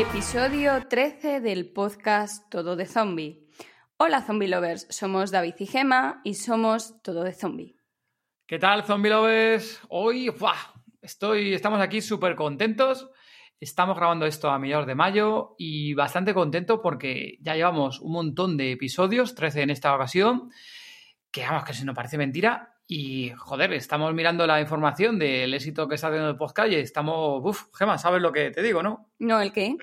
Episodio 13 del podcast Todo de Zombie. Hola Zombie Lovers, somos David y Gema y somos Todo de Zombie. ¿Qué tal Zombie Lovers? Hoy estoy, estamos aquí súper contentos. Estamos grabando esto a mediados de mayo y bastante contento porque ya llevamos un montón de episodios, 13 en esta ocasión, que vamos, que se nos parece mentira. Y joder, estamos mirando la información del éxito que está teniendo el podcast y estamos, uff, Gema, ¿sabes lo que te digo, no? No, ¿el qué?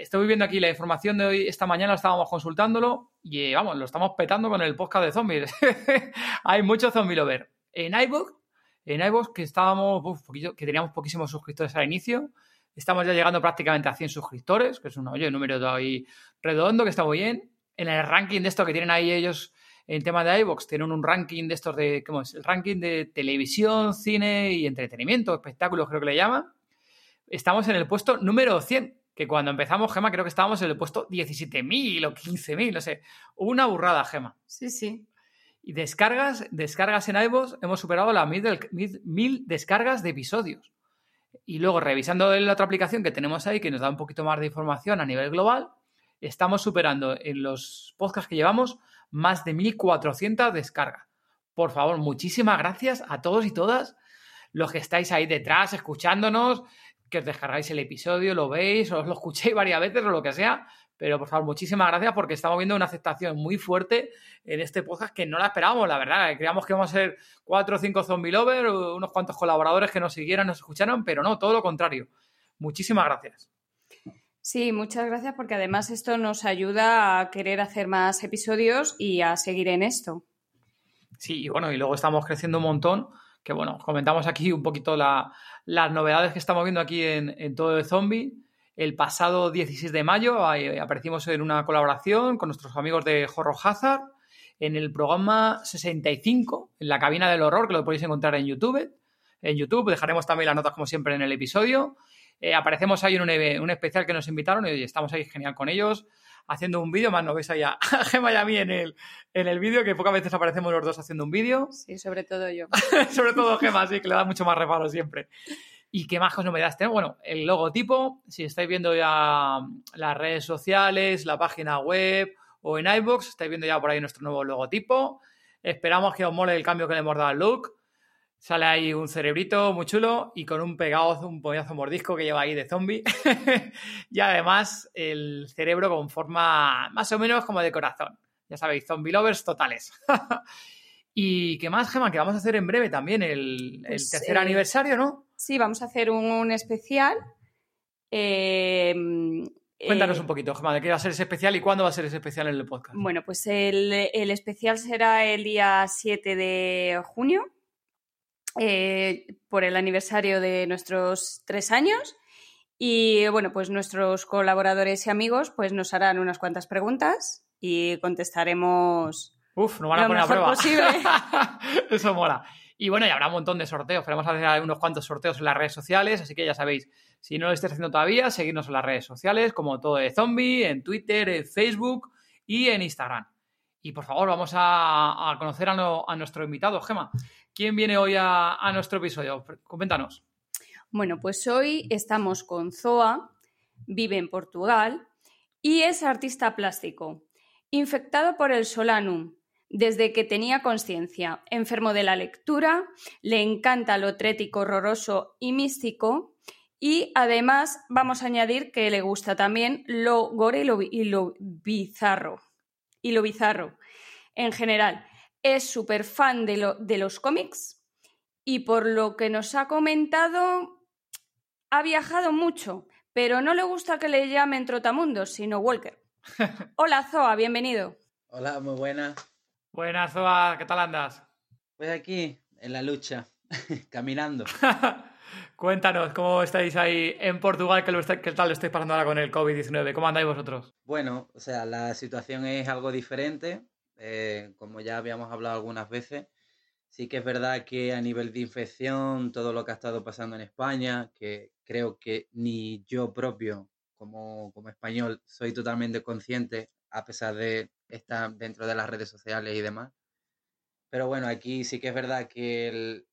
estoy viendo aquí la información de hoy, esta mañana estábamos consultándolo y vamos, lo estamos petando con el podcast de zombies. Hay mucho zombie lover. En iBook, en iVoox que estábamos, que teníamos poquísimos suscriptores al inicio, Estamos ya llegando prácticamente a 100 suscriptores, que es un, oye, número de ahí redondo, que está muy bien. En el ranking de esto que tienen ahí ellos en tema de iVoox, tienen un ranking de estos de, ¿cómo es? El ranking de televisión, cine y entretenimiento, espectáculos creo que le llaman. Estamos en el puesto número 100, que cuando empezamos, Gema, creo que estábamos en el puesto 17.000 o 15.000, no sé. Una burrada, Gema. Sí, sí. Y descargas, descargas en iVoox, hemos superado las mil descargas de episodios. Y luego, revisando la otra aplicación que tenemos ahí, que nos da un poquito más de información a nivel global, estamos superando en los podcasts que llevamos más de 1.400 descargas. Por favor, muchísimas gracias a todos y todas los que estáis ahí detrás escuchándonos, que os descargáis el episodio, lo veis, os lo escuchéis varias veces o lo que sea, pero por favor, muchísimas gracias porque estamos viendo una aceptación muy fuerte en este podcast que no la esperábamos, la verdad. Creíamos que íbamos a ser cuatro o cinco zombie lovers, unos cuantos colaboradores que nos siguieran, nos escucharan, pero no, todo lo contrario. Muchísimas gracias. Sí, muchas gracias porque además esto nos ayuda a querer hacer más episodios y a seguir en esto. Sí, y bueno, y luego estamos creciendo un montón, que bueno, comentamos aquí un poquito las novedades que estamos viendo aquí en, en todo el zombie el pasado 16 de mayo aparecimos en una colaboración con nuestros amigos de Horror Hazard en el programa 65, en la cabina del horror, que lo podéis encontrar en YouTube. En YouTube dejaremos también las notas como siempre en el episodio. Eh, aparecemos ahí en un, especial que nos invitaron y estamos ahí genial con ellos haciendo un vídeo, más no ves ahí a Gemma y a mí en el, en el vídeo, que pocas veces aparecemos los dos haciendo un vídeo. Sí, sobre todo yo. sobre todo Gemma, sí, que le da mucho más reparo siempre. ¿Y qué más cosas novedades tenemos? Bueno, el logotipo, si estáis viendo ya las redes sociales, la página web o en iBox, estáis viendo ya por ahí nuestro nuevo logotipo. Esperamos que os mole el cambio que le hemos dado al look. Sale ahí un cerebrito muy chulo y con un pegado, un pollazo mordisco que lleva ahí de zombie. y además el cerebro con forma más o menos como de corazón. Ya sabéis, zombie lovers totales. ¿Y qué más, Gemma? Que vamos a hacer en breve también el, pues, tercer eh, aniversario, ¿no? Sí, vamos a hacer un, especial. Em, Cuéntanos eh, un poquito, Gemma, de qué va a ser ese especial y cuándo va a ser ese especial en el podcast. Bueno, pues el, especial será el día 7 de junio, eh, por el aniversario de nuestros tres años. Y bueno, pues nuestros colaboradores y amigos pues nos harán unas cuantas preguntas y contestaremos Uf, nos van a poner a prueba. Eso mola. Y bueno, y habrá un montón de sorteos. Queremos hacer unos cuantos sorteos en las redes sociales, así que ya sabéis, si no lo estáis haciendo todavía, seguidnos en las redes sociales, como todo de zombie, en Twitter, en Facebook y en Instagram. Y por favor, vamos a, conocer a, nuestro invitado, Gema. ¿Quién viene hoy a, nuestro episodio? Coméntanos. Bueno, pues hoy estamos con Zoa, vive en Portugal y es artista plástico. Infectado por el solanum, desde que tenía conciencia. Enfermo de la lectura, le encanta lo trético, horroroso y místico. Y además vamos a añadir que le gusta también lo gore y lo, bizarro. Y lo bizarro. En general, es súper fan de, de los cómics y por lo que nos ha comentado, ha viajado mucho, pero no le gusta que le llamen Trotamundos, sino Walker. Hola Zoa, bienvenido. Hola, muy buena. Buenas, Zoa, ¿qué tal andas? Pues aquí, en la lucha, caminando. Cuéntanos, ¿cómo estáis ahí en Portugal? ¿Qué, tal lo estáis pasando ahora con el COVID-19? ¿Cómo andáis vosotros? Bueno, o sea, la situación es algo diferente, eh, como ya habíamos hablado algunas veces. Sí que es verdad que a nivel de infección, todo lo que ha estado pasando en España, que creo que ni yo propio como, como español soy totalmente consciente, a pesar de estar dentro de las redes sociales y demás. Pero bueno, aquí sí que es verdad que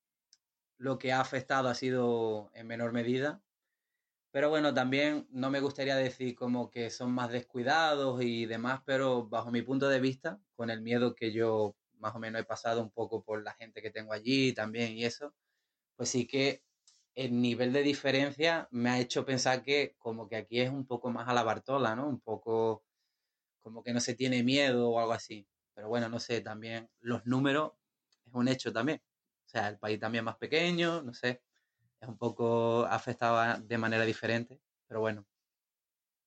lo que ha afectado ha sido en menor medida. Pero bueno, también no me gustaría decir como que son más descuidados y demás, pero bajo mi punto de vista, con el miedo que yo más o menos he pasado un poco por la gente que tengo allí también y eso, pues sí que el nivel de diferencia me ha hecho pensar que como que aquí es un poco más a la Bartola, ¿no? Un poco como que no se tiene miedo o algo así. Pero bueno, no sé, también los números es un hecho también. Sea, el país también más pequeño, no sé, es un poco afectado de manera diferente, pero bueno,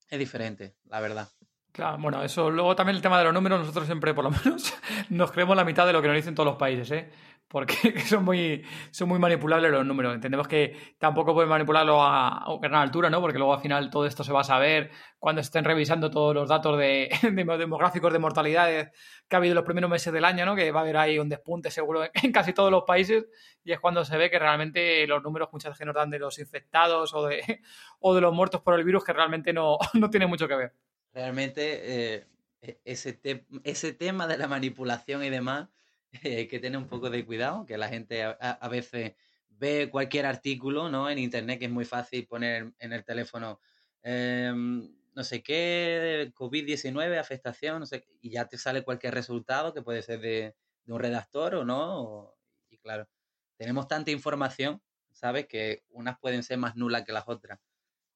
es diferente, la verdad. Claro, bueno, eso. Luego también el tema de los números, nosotros siempre, por lo menos, nos creemos la mitad de lo que nos dicen todos los países, ¿eh? Porque son muy, son muy manipulables los números. Entendemos que tampoco pueden manipularlo a, a gran altura, ¿no? Porque luego al final todo esto se va a saber cuando estén revisando todos los datos de, demográficos de mortalidades que ha habido en los primeros meses del año, ¿no? Que va a haber ahí un despunte seguro en casi todos los países y es cuando se ve que realmente los números muchas veces nos dan de los infectados o de, o de los muertos por el virus que realmente no, no tiene mucho que ver realmente eh, e, ese, ese tema de la manipulación y demás hay que tener un poco de cuidado, que la gente a, veces ve cualquier artículo ¿no? en internet que es muy fácil poner en el teléfono em, no sé qué, COVID-19, afectación, no sé, y ya te sale cualquier resultado que puede ser de, un redactor o no. y claro, tenemos tanta información, ¿sabes? Que unas pueden ser más nulas que las otras.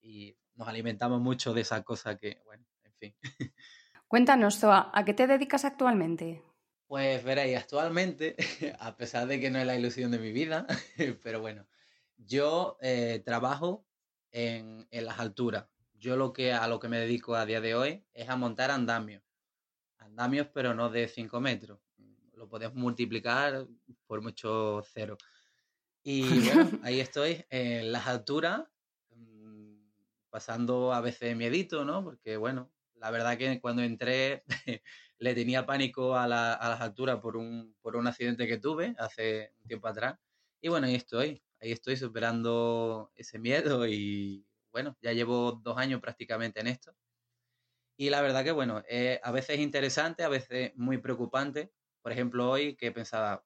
Y nos alimentamos mucho de esa cosa que, bueno, Cuéntanos, Zoa, ¿a qué te dedicas actualmente? Pues veréis, actualmente, a pesar de que no es la ilusión de mi vida, pero bueno, yo eh, trabajo en, las alturas. Yo lo que a lo que me dedico a día de hoy es a montar andamios. Andamios, pero no de 5 metros. Lo podemos multiplicar por mucho cero. Y bueno, ahí estoy en las alturas, mm, pasando a veces miedito, ¿no? Porque bueno, la verdad que cuando entré le tenía pánico a, las alturas por un, por un accidente que tuve hace un tiempo atrás. Y bueno, ahí estoy, ahí estoy superando ese miedo y bueno, ya llevo dos años prácticamente en esto. Y la verdad que bueno, a veces interesante, a veces muy preocupante. Por ejemplo, hoy que pensaba,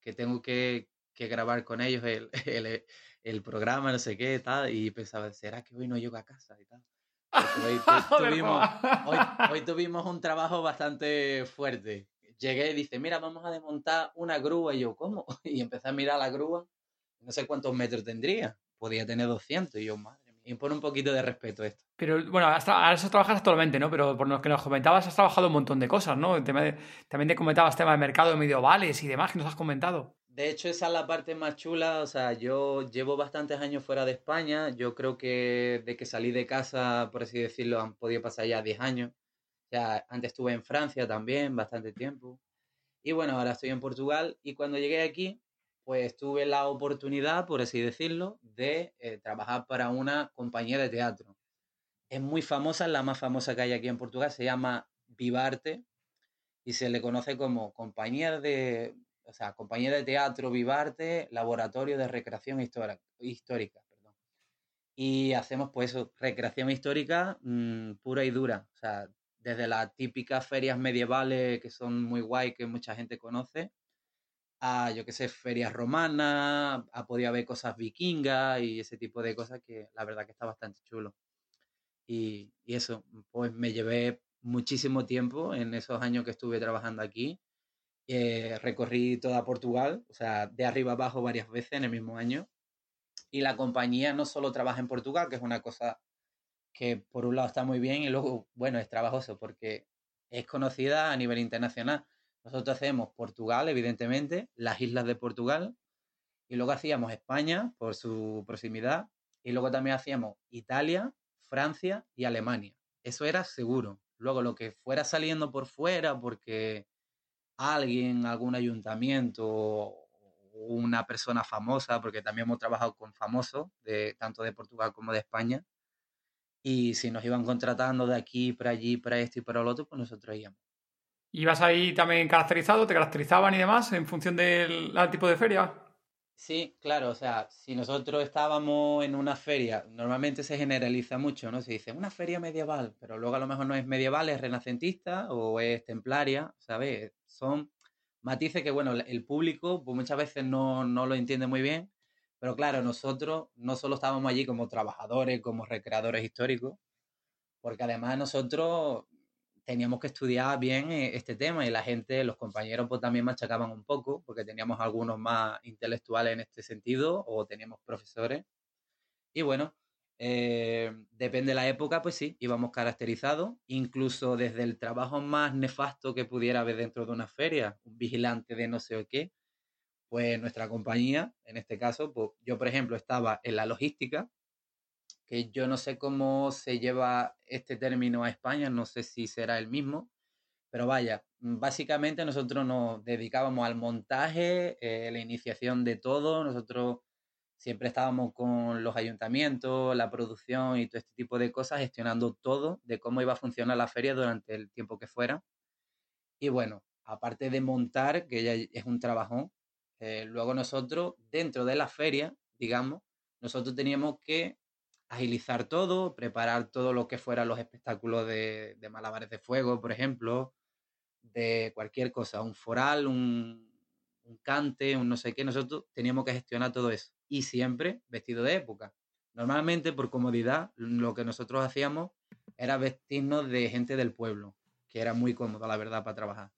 que tengo que, grabar con ellos el, el, el, programa, no sé qué, tal, y pensaba, ¿será que hoy no llego a casa y tal? Hoy, tuvimos, un trabajo bastante fuerte. Llegué y dice, mira, vamos a desmontar una grúa. Y yo, ¿cómo? Y empecé a mirar la grúa. No sé cuántos metros tendría. Podía tener 200. Y yo, madre mía. Impone un poquito de respeto esto. Pero bueno, hasta, ahora eso trabajas actualmente, ¿no? Pero por lo que nos comentabas, has trabajado un montón de cosas, ¿no? también te comentabas tema de mercado de medievales y demás que nos has comentado. De hecho, esa es la parte más chula. O sea, yo llevo bastantes años fuera de España. Yo creo que de que salí de casa, por así decirlo, han podido pasar ya 10 años. Ya antes estuve en Francia también, bastante tiempo. Y bueno, ahora estoy en Portugal. Y cuando llegué aquí, pues tuve la oportunidad, por así decirlo, de eh, trabajar para una compañía de teatro. Es muy famosa, la más famosa que hay aquí en Portugal, se llama Vivarte y se le conoce como compañía de, o sea, compañía de teatro Vivarte, laboratorio de recreación histórica. Y hacemos pues recreación histórica mm, pura y dura. O sea, desde las típicas ferias medievales que son muy guay, que mucha gente conoce, a, yo qué sé, ferias romanas, ha podido haber cosas vikingas y ese tipo de cosas que la verdad que está bastante chulo. Y eso, pues me llevé muchísimo tiempo en esos años que estuve trabajando aquí eh, recorrí toda Portugal, o sea, de arriba abajo varias veces en el mismo año. Y la compañía no solo trabaja en Portugal, que es una cosa que por un lado está muy bien y luego, bueno, es trabajoso porque es conocida a nivel internacional. Nosotros hacemos Portugal, evidentemente, las islas de Portugal, y luego hacíamos España por su proximidad, y luego también hacíamos Italia, Francia y Alemania. Eso era seguro. Luego lo que fuera saliendo por fuera, porque alguien, algún ayuntamiento una persona famosa, porque también hemos trabajado con famosos, de, tanto de Portugal como de España, y si nos iban contratando de aquí para allí, para esto y para lo otro, pues nosotros íbamos. ¿Ibas ahí también caracterizado? ¿Te caracterizaban y demás en función del tipo de feria? Sí, claro, o sea, si nosotros estábamos en una feria, normalmente se generaliza mucho, ¿no? Se dice una feria medieval, pero luego a lo mejor no es medieval, es renacentista o es templaria, ¿sabes? Son matices que, bueno, el público pues muchas veces no, no lo entiende muy bien, pero claro, nosotros no solo estábamos allí como trabajadores, como recreadores históricos, porque además nosotros teníamos que estudiar bien eh, este tema y la gente, los compañeros pues también machacaban un poco, porque teníamos algunos más intelectuales en este sentido o teníamos profesores. Y bueno, eh, depende de la época, pues sí, íbamos caracterizados, incluso desde el trabajo más nefasto que pudiera haber dentro de una feria, un vigilante de no sé qué, pues nuestra compañía, en este caso, pues yo por ejemplo estaba en la logística, que yo no sé cómo se lleva este término a España, no sé si será el mismo, pero vaya, básicamente nosotros nos dedicábamos al montaje, eh, la iniciación de todo, nosotros siempre estábamos con los ayuntamientos, la producción y todo este tipo de cosas, gestionando todo de cómo iba a funcionar la feria durante el tiempo que fuera. Y bueno, aparte de montar, que ya es un trabajón, eh, luego nosotros, dentro de la feria, digamos, nosotros teníamos que agilizar todo, preparar todo lo que fueran los espectáculos de, malabares de fuego, por ejemplo, de cualquier cosa, un foral, un, un cante, un no sé qué, nosotros teníamos que gestionar todo eso. Y siempre vestido de época. Normalmente, por comodidad, lo que nosotros hacíamos era vestirnos de gente del pueblo, que era muy cómodo, la verdad, para trabajar.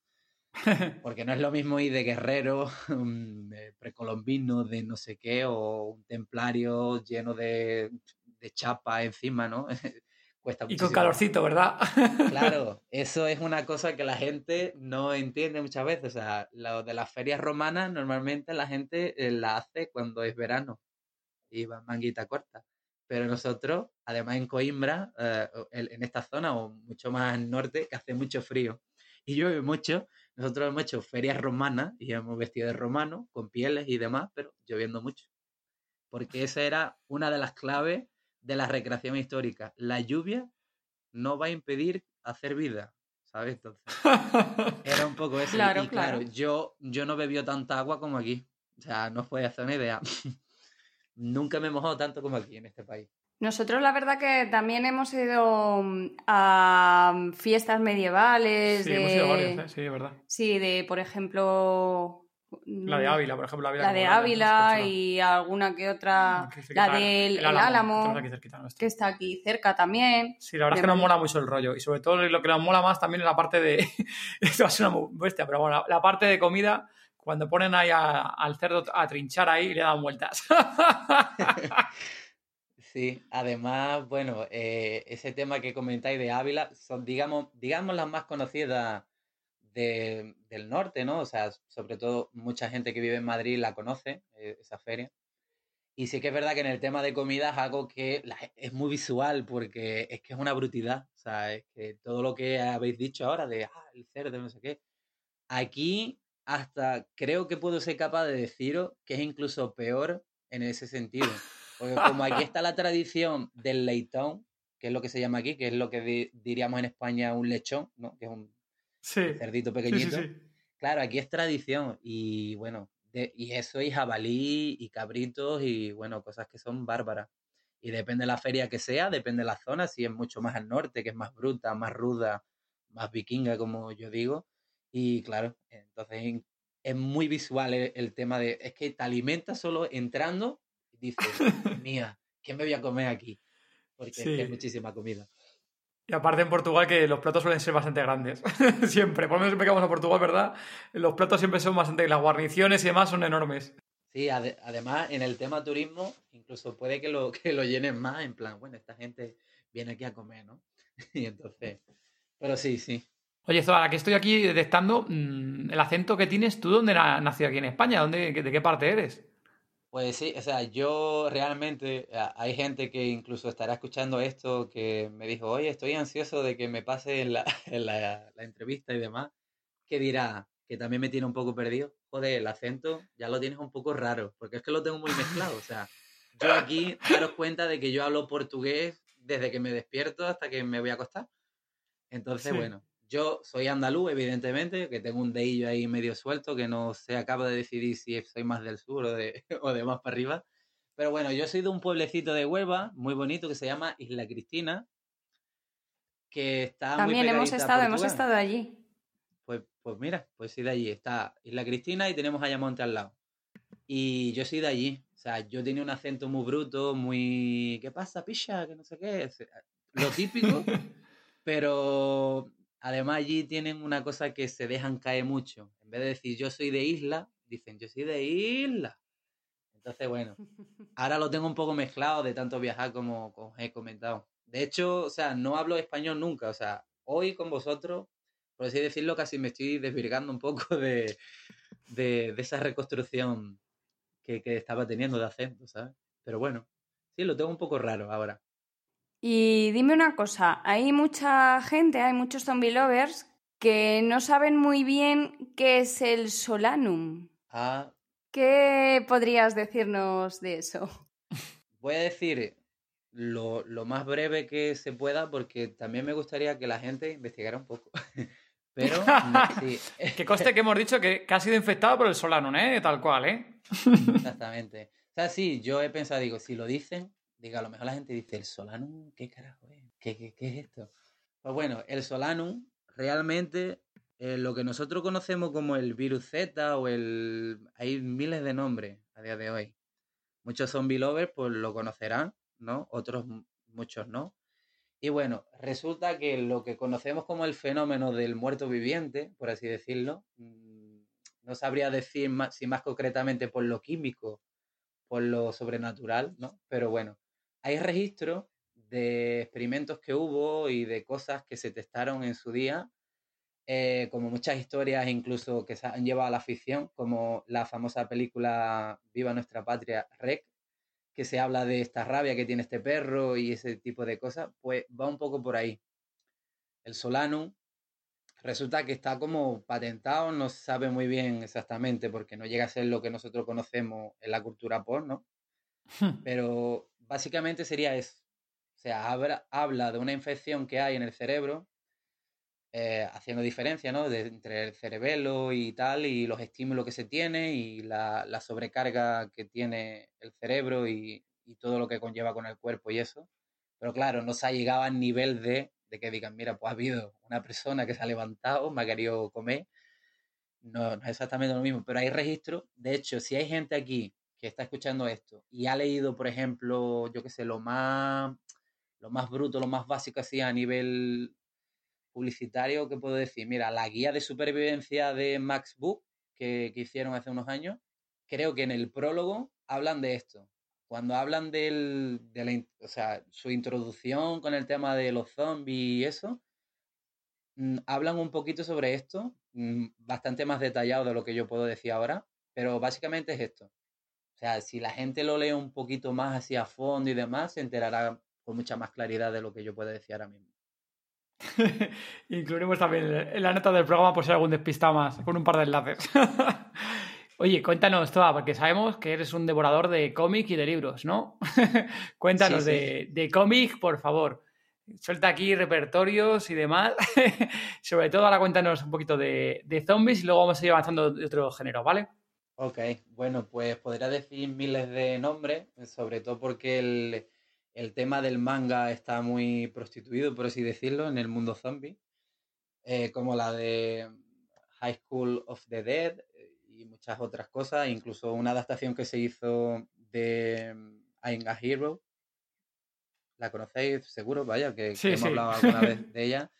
Porque no es lo mismo ir de guerrero, de precolombino, de no sé qué, o un templario lleno de, de chapa encima, ¿no? Cuesta y con calorcito, ¿verdad? claro, eso es una cosa que la gente no entiende muchas veces. O sea, lo de las ferias romanas normalmente la gente eh, la hace cuando es verano y va manguita corta. Pero nosotros, además en Coimbra, eh, en esta zona o mucho más al norte, que hace mucho frío y llueve mucho, nosotros hemos hecho ferias romanas y hemos vestido de romano, con pieles y demás, pero lloviendo mucho. Porque esa era una de las claves de la recreación histórica. La lluvia no va a impedir hacer vida, ¿sabes? Entonces, era un poco eso. Claro, y claro, Yo, yo no bebió tanta agua como aquí. O sea, no os podéis hacer una idea. Nunca me he mojado tanto como aquí en este país. Nosotros la verdad que también hemos ido mm, a fiestas medievales. Sí, hemos ido a varias, ¿eh? sí, es verdad. Sí, de, por ejemplo, la de Ávila, por ejemplo. La, de Ávila y alguna que otra. la del Álamo, que está aquí cerca también. Sí, la verdad es que nos mola mucho el rollo. Y sobre todo lo que nos mola más también es la parte de. Esto va a ser una bestia, pero bueno, la, parte de comida, cuando ponen ahí al cerdo a trinchar ahí y le dan vueltas. Sí, además, bueno, eh, ese tema que comentáis de Ávila son, digamos, digamos las más conocidas del norte, ¿no? O sea, sobre todo mucha gente que vive en Madrid la conoce, eh, esa feria. Y sí que es verdad que en el tema de comida es algo que es muy visual porque es que es una brutidad. O sea, es que todo lo que habéis dicho ahora de ah, el cerdo, no sé qué. Aquí hasta creo que puedo ser capaz de deciros que es incluso peor en ese sentido. Porque como aquí está la tradición del leitón, que es lo que se llama aquí, que es lo que diríamos en España un lechón, ¿no? Que es un cerdito pequeñito. claro, aquí es tradición y bueno, y eso y jabalí y cabritos y bueno, cosas que son bárbaras. Y depende de la feria que sea, depende de la zona, si es mucho más al norte, que es más bruta, más ruda, más vikinga, como yo digo. Y claro, entonces es muy visual el, tema de, es que te alimentas solo entrando y dices, mía, ¿qué me voy a comer aquí? Porque que es muchísima comida. Y aparte en Portugal que los platos suelen ser bastante grandes. siempre. Por lo menos siempre que vamos a Portugal, ¿verdad? Los platos siempre son bastante... Las guarniciones y demás son enormes. Sí, además en el tema turismo incluso puede que lo, que lo llenen más en plan, bueno, esta gente viene aquí a comer, ¿no? y entonces... Pero sí, sí. Oye, Zoa, que estoy aquí detectando mm, el acento que tienes, ¿tú dónde nació aquí en España? ¿Dónde, ¿De qué parte eres? Pues sí, o sea, yo realmente, hay gente que incluso estará escuchando esto que me dijo, oye, estoy ansioso de que me pase la, la, entrevista y demás, que dirá, que también me tiene un poco perdido. Joder, el acento ya lo tienes un poco raro, porque es que lo tengo muy mezclado. O sea, yo aquí daros cuenta de que yo hablo portugués desde que me despierto hasta que me voy a acostar. Entonces, bueno, yo soy andaluz, evidentemente, que tengo un deillo ahí medio suelto, que no se acaba de decidir si soy más del sur o de, o de más para arriba. Pero bueno, yo soy de un pueblecito de Huelva, muy bonito, que se llama Isla Cristina, que está También hemos estado, hemos estado allí. Pues, pues mira, pues sí de allí. Está Isla Cristina y tenemos Ayamonte al lado. Y yo soy de allí. O sea, yo tenía un acento muy bruto, muy... ¿Qué pasa, picha? Que no sé qué. Lo típico. pero además allí tienen una cosa que se dejan caer mucho. En vez de decir yo soy de isla, dicen yo soy de isla. Entonces, bueno, ahora lo tengo un poco mezclado de tanto viajar como, como he comentado. De hecho, o sea, no hablo español nunca. O sea, hoy con vosotros, por así decirlo, casi me estoy desvirgando un poco de, de, esa reconstrucción que, que, estaba teniendo de acento, ¿sabes? Pero bueno, sí, lo tengo un poco raro ahora. Y dime una cosa, hay mucha gente, hay muchos zombie lovers que no saben muy bien qué es el Solanum. Ah. ¿Qué podrías decirnos de eso? Voy a decir lo, lo, más breve que se pueda porque también me gustaría que la gente investigara un poco. Pero sí. que coste que hemos dicho que, ha sido infectado por el Solanum, ¿eh? Tal cual, ¿eh? Exactamente. O sea, sí, yo he pensado, digo, si lo dicen, diga, a lo mejor la gente dice, ¿el Solanum? ¿Qué carajo es? ¿Qué, qué, qué es esto? Pues bueno, el Solanum realmente eh, lo que nosotros conocemos como el virus Z o el... Hay miles de nombres a día de hoy. Muchos zombie lovers pues lo conocerán ¿no? Otros muchos no. Y bueno, resulta que lo que conocemos como el fenómeno del muerto viviente, por así decirlo, mm, no sabría decir más, si más concretamente por lo químico, por lo sobrenatural, ¿no? Pero bueno, hay registros de experimentos que hubo y de cosas que se testaron en su día, eh, como muchas historias incluso que se han llevado a la ficción, como la famosa película Viva nuestra patria, Rec, que se habla de esta rabia que tiene este perro y ese tipo de cosas, pues va un poco por ahí. El Solanum resulta que está como patentado, no se sabe muy bien exactamente porque no llega a ser lo que nosotros conocemos en la cultura porno, pero básicamente sería eso. O sea, habla, de una infección que hay en el cerebro, eh, haciendo diferencia ¿no? entre el cerebelo y tal, y los estímulos que se tiene y la, la sobrecarga que tiene el cerebro y, y, todo lo que conlleva con el cuerpo y eso. Pero claro, no se ha llegado al nivel de, de que digan, mira, pues ha habido una persona que se ha levantado, me ha querido comer. No, no es exactamente lo mismo, pero hay registro. De hecho, si hay gente aquí que está escuchando esto y ha leído, por ejemplo, yo qué sé, lo más, lo más bruto, lo más básico así a nivel publicitario, ¿qué puedo decir? Mira, la guía de supervivencia de Max Book que, que hicieron hace unos años, creo que en el prólogo hablan de esto. Cuando hablan del, de la, o sea, su introducción con el tema de los zombies y eso, mm, hablan un poquito sobre esto, mm, bastante más detallado de lo que yo puedo decir ahora, pero básicamente es esto. O sea, si la gente lo lee un poquito más hacia fondo y demás, se enterará con mucha más claridad de lo que yo puedo decir ahora mismo. Incluiremos también en la nota del programa por si hay algún despistado más, con un par de enlaces. Oye, cuéntanos, Toa, porque sabemos que eres un devorador de cómic y de libros, ¿no? cuéntanos De, de cómic, por favor. Suelta aquí repertorios y demás. Sobre todo, ahora cuéntanos un poquito de, de, zombies y luego vamos a ir avanzando de otro género, ¿vale? Ok, bueno, pues podría decir miles de nombres, sobre todo porque el, el tema del manga está muy prostituido, por así decirlo, en el mundo zombie, eh, como la de High School of the Dead eh, y muchas otras cosas, incluso una adaptación que se hizo de mm, I'm a Hero. ¿La conocéis? Seguro, vaya, que, hemos hablado alguna vez de ella.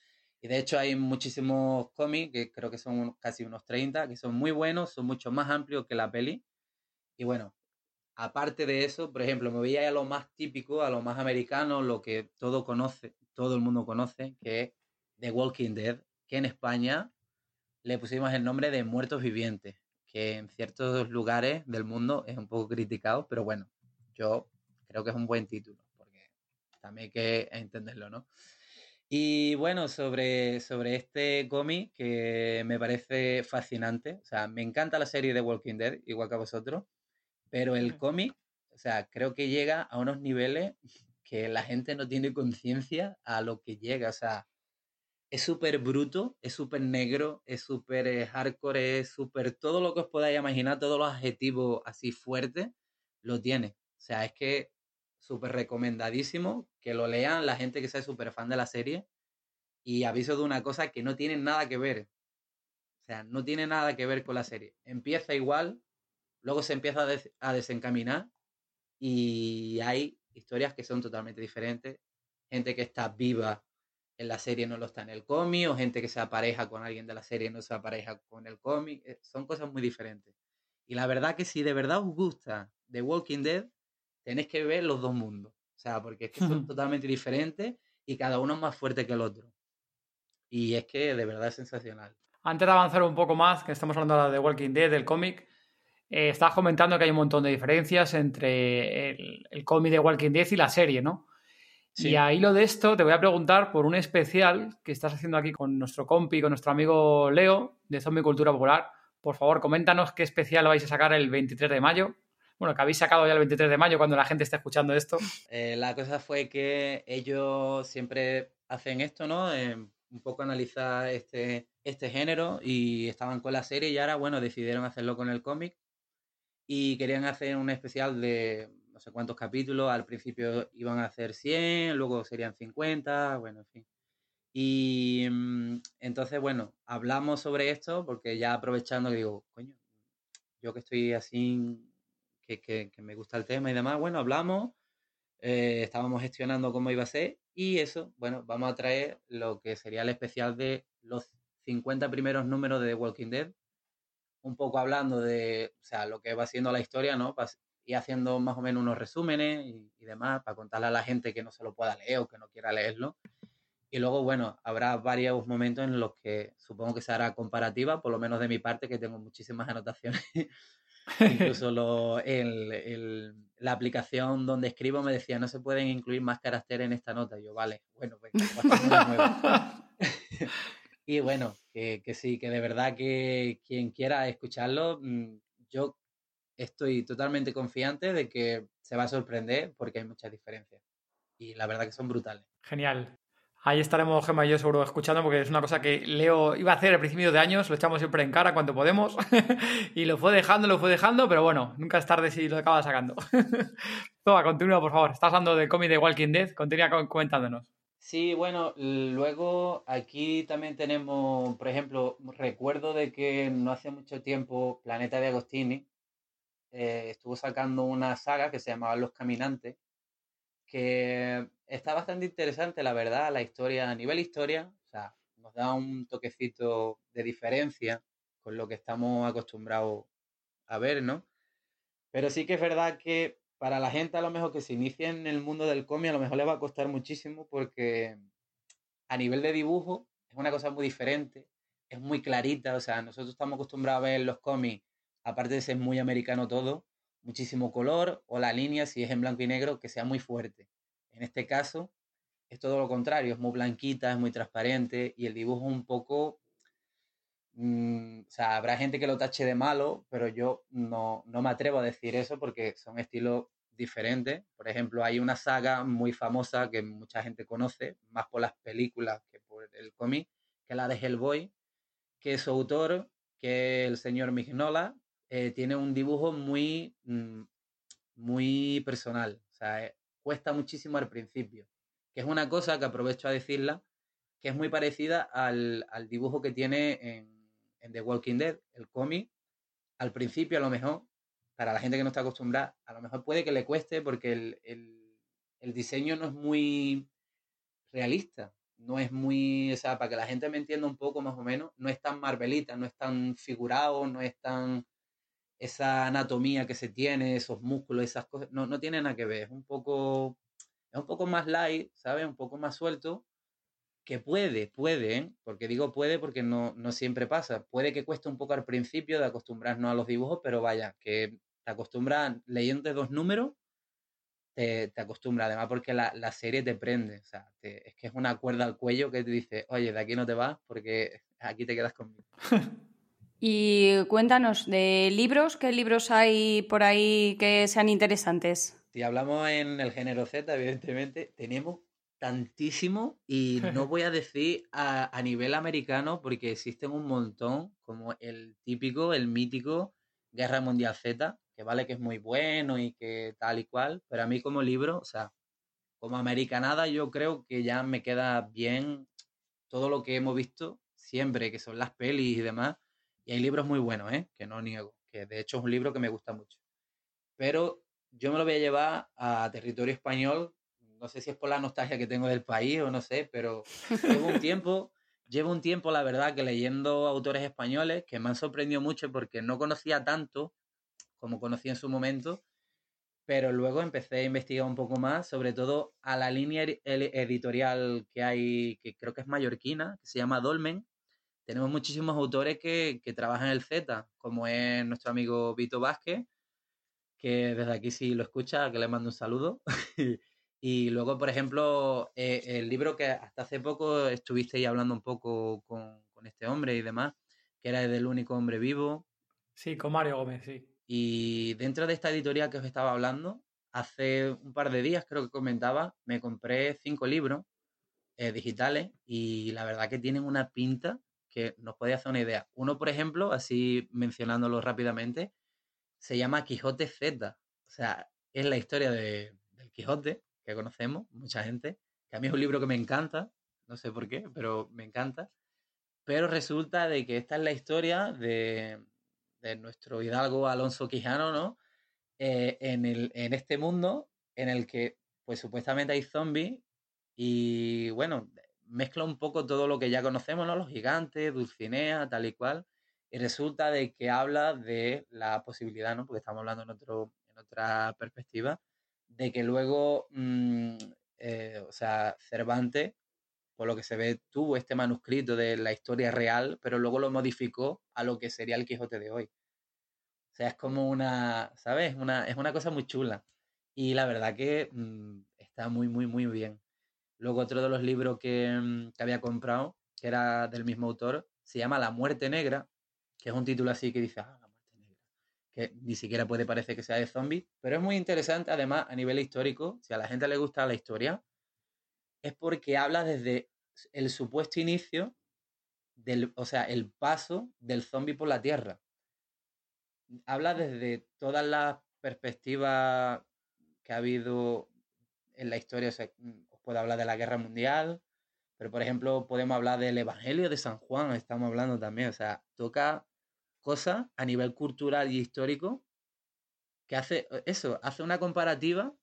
Y de hecho hay muchísimos cómics, que creo que son casi unos 30, que son muy buenos, son mucho más amplios que la peli. Y bueno, aparte de eso, por ejemplo, me voy a lo más típico, a lo más americano, lo que todo conoce, todo el mundo conoce, que es The Walking Dead, que en España le pusimos el nombre de Muertos Vivientes, que en ciertos lugares del mundo es un poco criticado, pero bueno, yo creo que es un buen título, porque también hay que entenderlo, ¿no? Y bueno, sobre, sobre este cómic que me parece fascinante, o sea, me encanta la serie de Walking Dead, igual que a vosotros, pero el cómic, o sea, creo que llega a unos niveles que la gente no tiene conciencia a lo que llega, o sea, es súper bruto, es súper negro, es súper eh, hardcore, es súper todo lo que os podáis imaginar, todos los adjetivos así fuertes, lo tiene. O sea, es que súper recomendadísimo que lo lean la gente que sea súper fan de la serie. Y aviso de una cosa que no tiene nada que ver. O sea, no tiene nada que ver con la serie. Empieza igual, luego se empieza a, desencaminar y hay historias que son totalmente diferentes. Gente que está viva en la serie no lo está en el cómic, o gente que se apareja con alguien de la serie no se apareja con el cómic. Eh, son cosas muy diferentes. Y la verdad que si de verdad os gusta The Walking Dead, tenéis que ver los dos mundos. O sea, porque es que son totalmente diferentes y cada uno es más fuerte que el otro. Y es que de verdad es sensacional. Antes de avanzar un poco más, que estamos hablando de Walking Dead, del cómic, eh, estabas comentando que hay un montón de diferencias entre el, cómic de Walking Dead y la serie, ¿no? Y ahí lo de esto te voy a preguntar por un especial que estás haciendo aquí con nuestro compi, con nuestro amigo Leo de Zombie Cultura Popular. Por favor, coméntanos qué especial vais a sacar el 23 de mayo bueno, que habéis sacado ya el 23 de mayo cuando la gente está escuchando esto. Eh, la cosa fue que ellos siempre hacen esto, ¿no? Eh, un poco analizar este, este género y estaban con la serie y ahora, bueno, decidieron hacerlo con el cómic y querían hacer un especial de no sé cuántos capítulos. Al principio iban a hacer 100, luego serían 50, bueno, en fin. Y mm, entonces, bueno, hablamos sobre esto porque ya aprovechando digo, coño, yo que estoy así que, me gusta el tema y demás. Bueno, hablamos, eh, estábamos gestionando cómo iba a ser y eso, bueno, vamos a traer lo que sería el especial de los 50 primeros números de Walking Dead, un poco hablando de, o sea, lo que va siendo la historia, ¿no? Y haciendo más o menos unos resúmenes y, y demás para contarle a la gente que no se lo pueda leer o que no quiera leerlo. Y luego, bueno, habrá varios momentos en los que supongo que se hará comparativa, por lo menos de mi parte, que tengo muchísimas anotaciones Incluso lo, el, la aplicación donde escribo me decía, no se pueden incluir más caracteres en esta nota. Y yo, vale, bueno, pues, y bueno, que, que, sí, que de verdad que quien quiera escucharlo, mm, yo estoy totalmente confiante de que se va a sorprender porque hay muchas diferencias. Y la verdad que son brutales. Genial. Ahí estaremos Gemma y yo seguro escuchando porque es una cosa que Leo iba a hacer al principio de años, lo echamos siempre en cara cuando podemos y lo fue dejando, lo fue dejando, pero bueno, nunca es tarde si lo acaba sacando. Toma, continúa por favor, estás hablando del cómic de Walking Dead, continúa comentándonos. Sí, bueno, luego aquí también tenemos, por ejemplo, recuerdo de que no hace mucho tiempo Planeta de Agostini eh, estuvo sacando una saga que se llamaba Los Caminantes, que está bastante interesante, la verdad, la historia, a nivel historia, o sea, nos da un toquecito de diferencia con lo que estamos acostumbrados a ver, ¿no? Pero sí que es verdad que para la gente a lo mejor que se inicie en el mundo del cómic, a lo mejor le va a costar muchísimo porque a nivel de dibujo es una cosa muy diferente, es muy clarita, o sea, nosotros estamos acostumbrados a ver los cómics, aparte de ser muy americano todo, muchísimo color o la línea, si es en blanco y negro, que sea muy fuerte. En este caso es todo lo contrario, es muy blanquita, es muy transparente y el dibujo un poco... Mm, o sea, habrá gente que lo tache de malo, pero yo no, no me atrevo a decir eso porque son estilos diferentes. Por ejemplo, hay una saga muy famosa que mucha gente conoce, más por las películas que por el cómic, que es la de Hellboy, que su autor, que es el señor Mignola, eh, tiene un dibujo muy, mm, muy personal. O sea, eh, cuesta muchísimo al principio. Que es una cosa que aprovecho a decirla, que es muy parecida al, dibujo que tiene en, The Walking Dead, el cómic. Al principio, a lo mejor, para la gente que no está acostumbrada, a lo mejor puede que le cueste porque el, el diseño no es muy realista no es muy, o sea, para que la gente me entienda un poco más o menos, no es tan marvelita, no es tan figurado, no es tan esa anatomía que se tiene, esos músculos, esas cosas, no, no tiene nada que ver, es un poco, es un poco más light, ¿sabes? Un poco más suelto, que puede, puede, porque digo puede porque no, no siempre pasa, puede que cueste un poco al principio de acostumbrarnos a los dibujos, pero vaya, que te acostumbras leyendo dos números te, te acostumbra, además porque la, la serie te prende, o sea, es que es una cuerda al cuello que te dice, oye, de aquí no te vas porque aquí te quedas conmigo. y cuéntanos de libros, ¿qué libros hay por ahí que sean interesantes? Si hablamos en el género Z, evidentemente, tenemos tantísimo y no voy a decir a, a, nivel americano porque existen un montón, como el típico, el mítico Guerra Mundial Z, que vale que es muy bueno y que tal y cual, pero a mí como libro, o sea, como americanada yo creo que ya me queda bien todo lo que hemos visto siempre, que son las pelis y demás, y hay libros muy buenos, ¿eh? que no niego, que de hecho es un libro que me gusta mucho. Pero yo me lo voy a llevar a territorio español, no sé si es por la nostalgia que tengo del país o no sé, pero llevo un tiempo, llevo un tiempo, la verdad, que leyendo autores españoles que me han sorprendido mucho porque no conocía tanto como conocí en su momento, pero luego empecé a investigar un poco más, sobre todo a la línea editorial que hay, que creo que es mallorquina, que se llama Dolmen. Tenemos muchísimos autores que, que trabajan en el Z, como es nuestro amigo Vito Vázquez, que desde aquí si lo escucha, que le mando un saludo. y luego, por ejemplo, eh, el libro que hasta hace poco estuvisteis hablando un poco con, con, este hombre y demás, que era el del único hombre vivo. Sí, con Mario Gómez, sí. Y dentro de esta editorial que os estaba hablando, hace un par de días creo que comentaba, me compré cinco libros eh, digitales y la verdad que tienen una pinta que nos puede hacer una idea. Uno, por ejemplo, así mencionándolo rápidamente, se llama Quijote Z. O sea, es la historia de, del Quijote, que conocemos, mucha gente, que a mí es un libro que me encanta, no sé por qué, pero me encanta. Pero resulta de que esta es la historia de, de nuestro hidalgo Alonso Quijano, ¿no? Eh, en, el, en este mundo en el que, pues supuestamente hay zombies y, bueno, mezcla un poco todo lo que ya conocemos, ¿no? Los gigantes, Dulcinea, tal y cual y resulta de que habla de la posibilidad, ¿no? Porque estamos hablando en, otro, en otra perspectiva, de que luego, mmm, eh, o sea, Cervantes, por lo que se ve, tuvo este manuscrito de la historia real, pero luego lo modificó a lo que sería el Quijote de hoy. O sea, es como una, ¿sabes? Una, es una cosa muy chula. Y la verdad que mmm, está muy, muy, muy bien. Luego otro de los libros que, mm, que había comprado, que era del mismo autor, se llama La Muerte Negra, que es un título así que dice, ah, la muerte negra, que ni siquiera puede parecer que sea de zombies, pero es muy interesante además a nivel histórico, si a la gente le gusta la historia, es porque habla desde el supuesto inicio, del, o sea, el paso del zombie por la Tierra. Habla desde todas las perspectivas que ha habido en la historia, o sea, os puedo hablar de la guerra mundial, pero por ejemplo podemos hablar del Evangelio de San Juan, estamos hablando también, o sea, toca cosas a nivel cultural y histórico que hace eso, hace una comparativa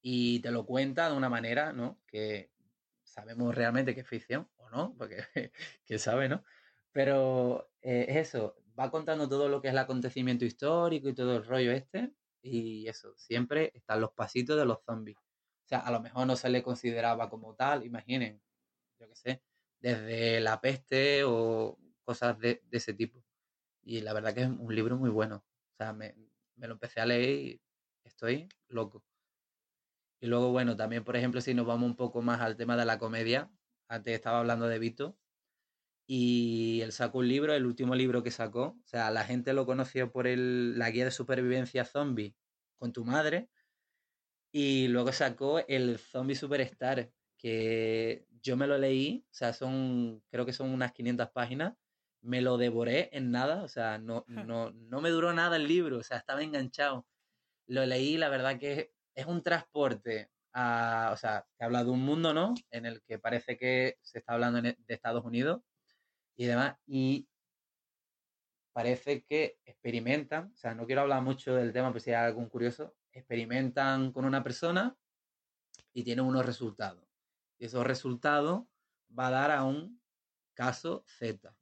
y te lo cuenta de una manera, ¿no? Que sabemos realmente que es ficción o no, porque quién sabe, ¿no? Pero eh, es eso, va contando todo lo que es el acontecimiento histórico y todo el rollo este, y eso, siempre están los pasitos de los zombies. O sea, a lo mejor no se le consideraba como tal, imaginen, yo qué sé, desde la peste o cosas de, ese tipo. Y la verdad que es un libro muy bueno. O sea, me, me lo empecé a leer y estoy loco. Y luego, bueno, también, por ejemplo, si nos vamos un poco más al tema de la comedia, antes estaba hablando de Vito, y él sacó un libro, el último libro que sacó, o sea, la gente lo conoció por el, la guía de supervivencia zombie con tu madre, y luego sacó el Zombie Superstar, que yo me lo leí, o sea, son, creo que son unas 500 páginas, me lo devoré en nada, o sea, no, no, no me duró nada el libro, o sea, estaba enganchado. Lo leí, la verdad que es un transporte a, o sea, habla de un mundo, ¿no? En el que parece que se está hablando e, de Estados Unidos y demás, y parece que experimentan, o sea, no quiero hablar mucho del tema, pero si hay algún curioso, experimentan con una persona y tienen unos resultados. Y esos resultados va a dar a un caso Z.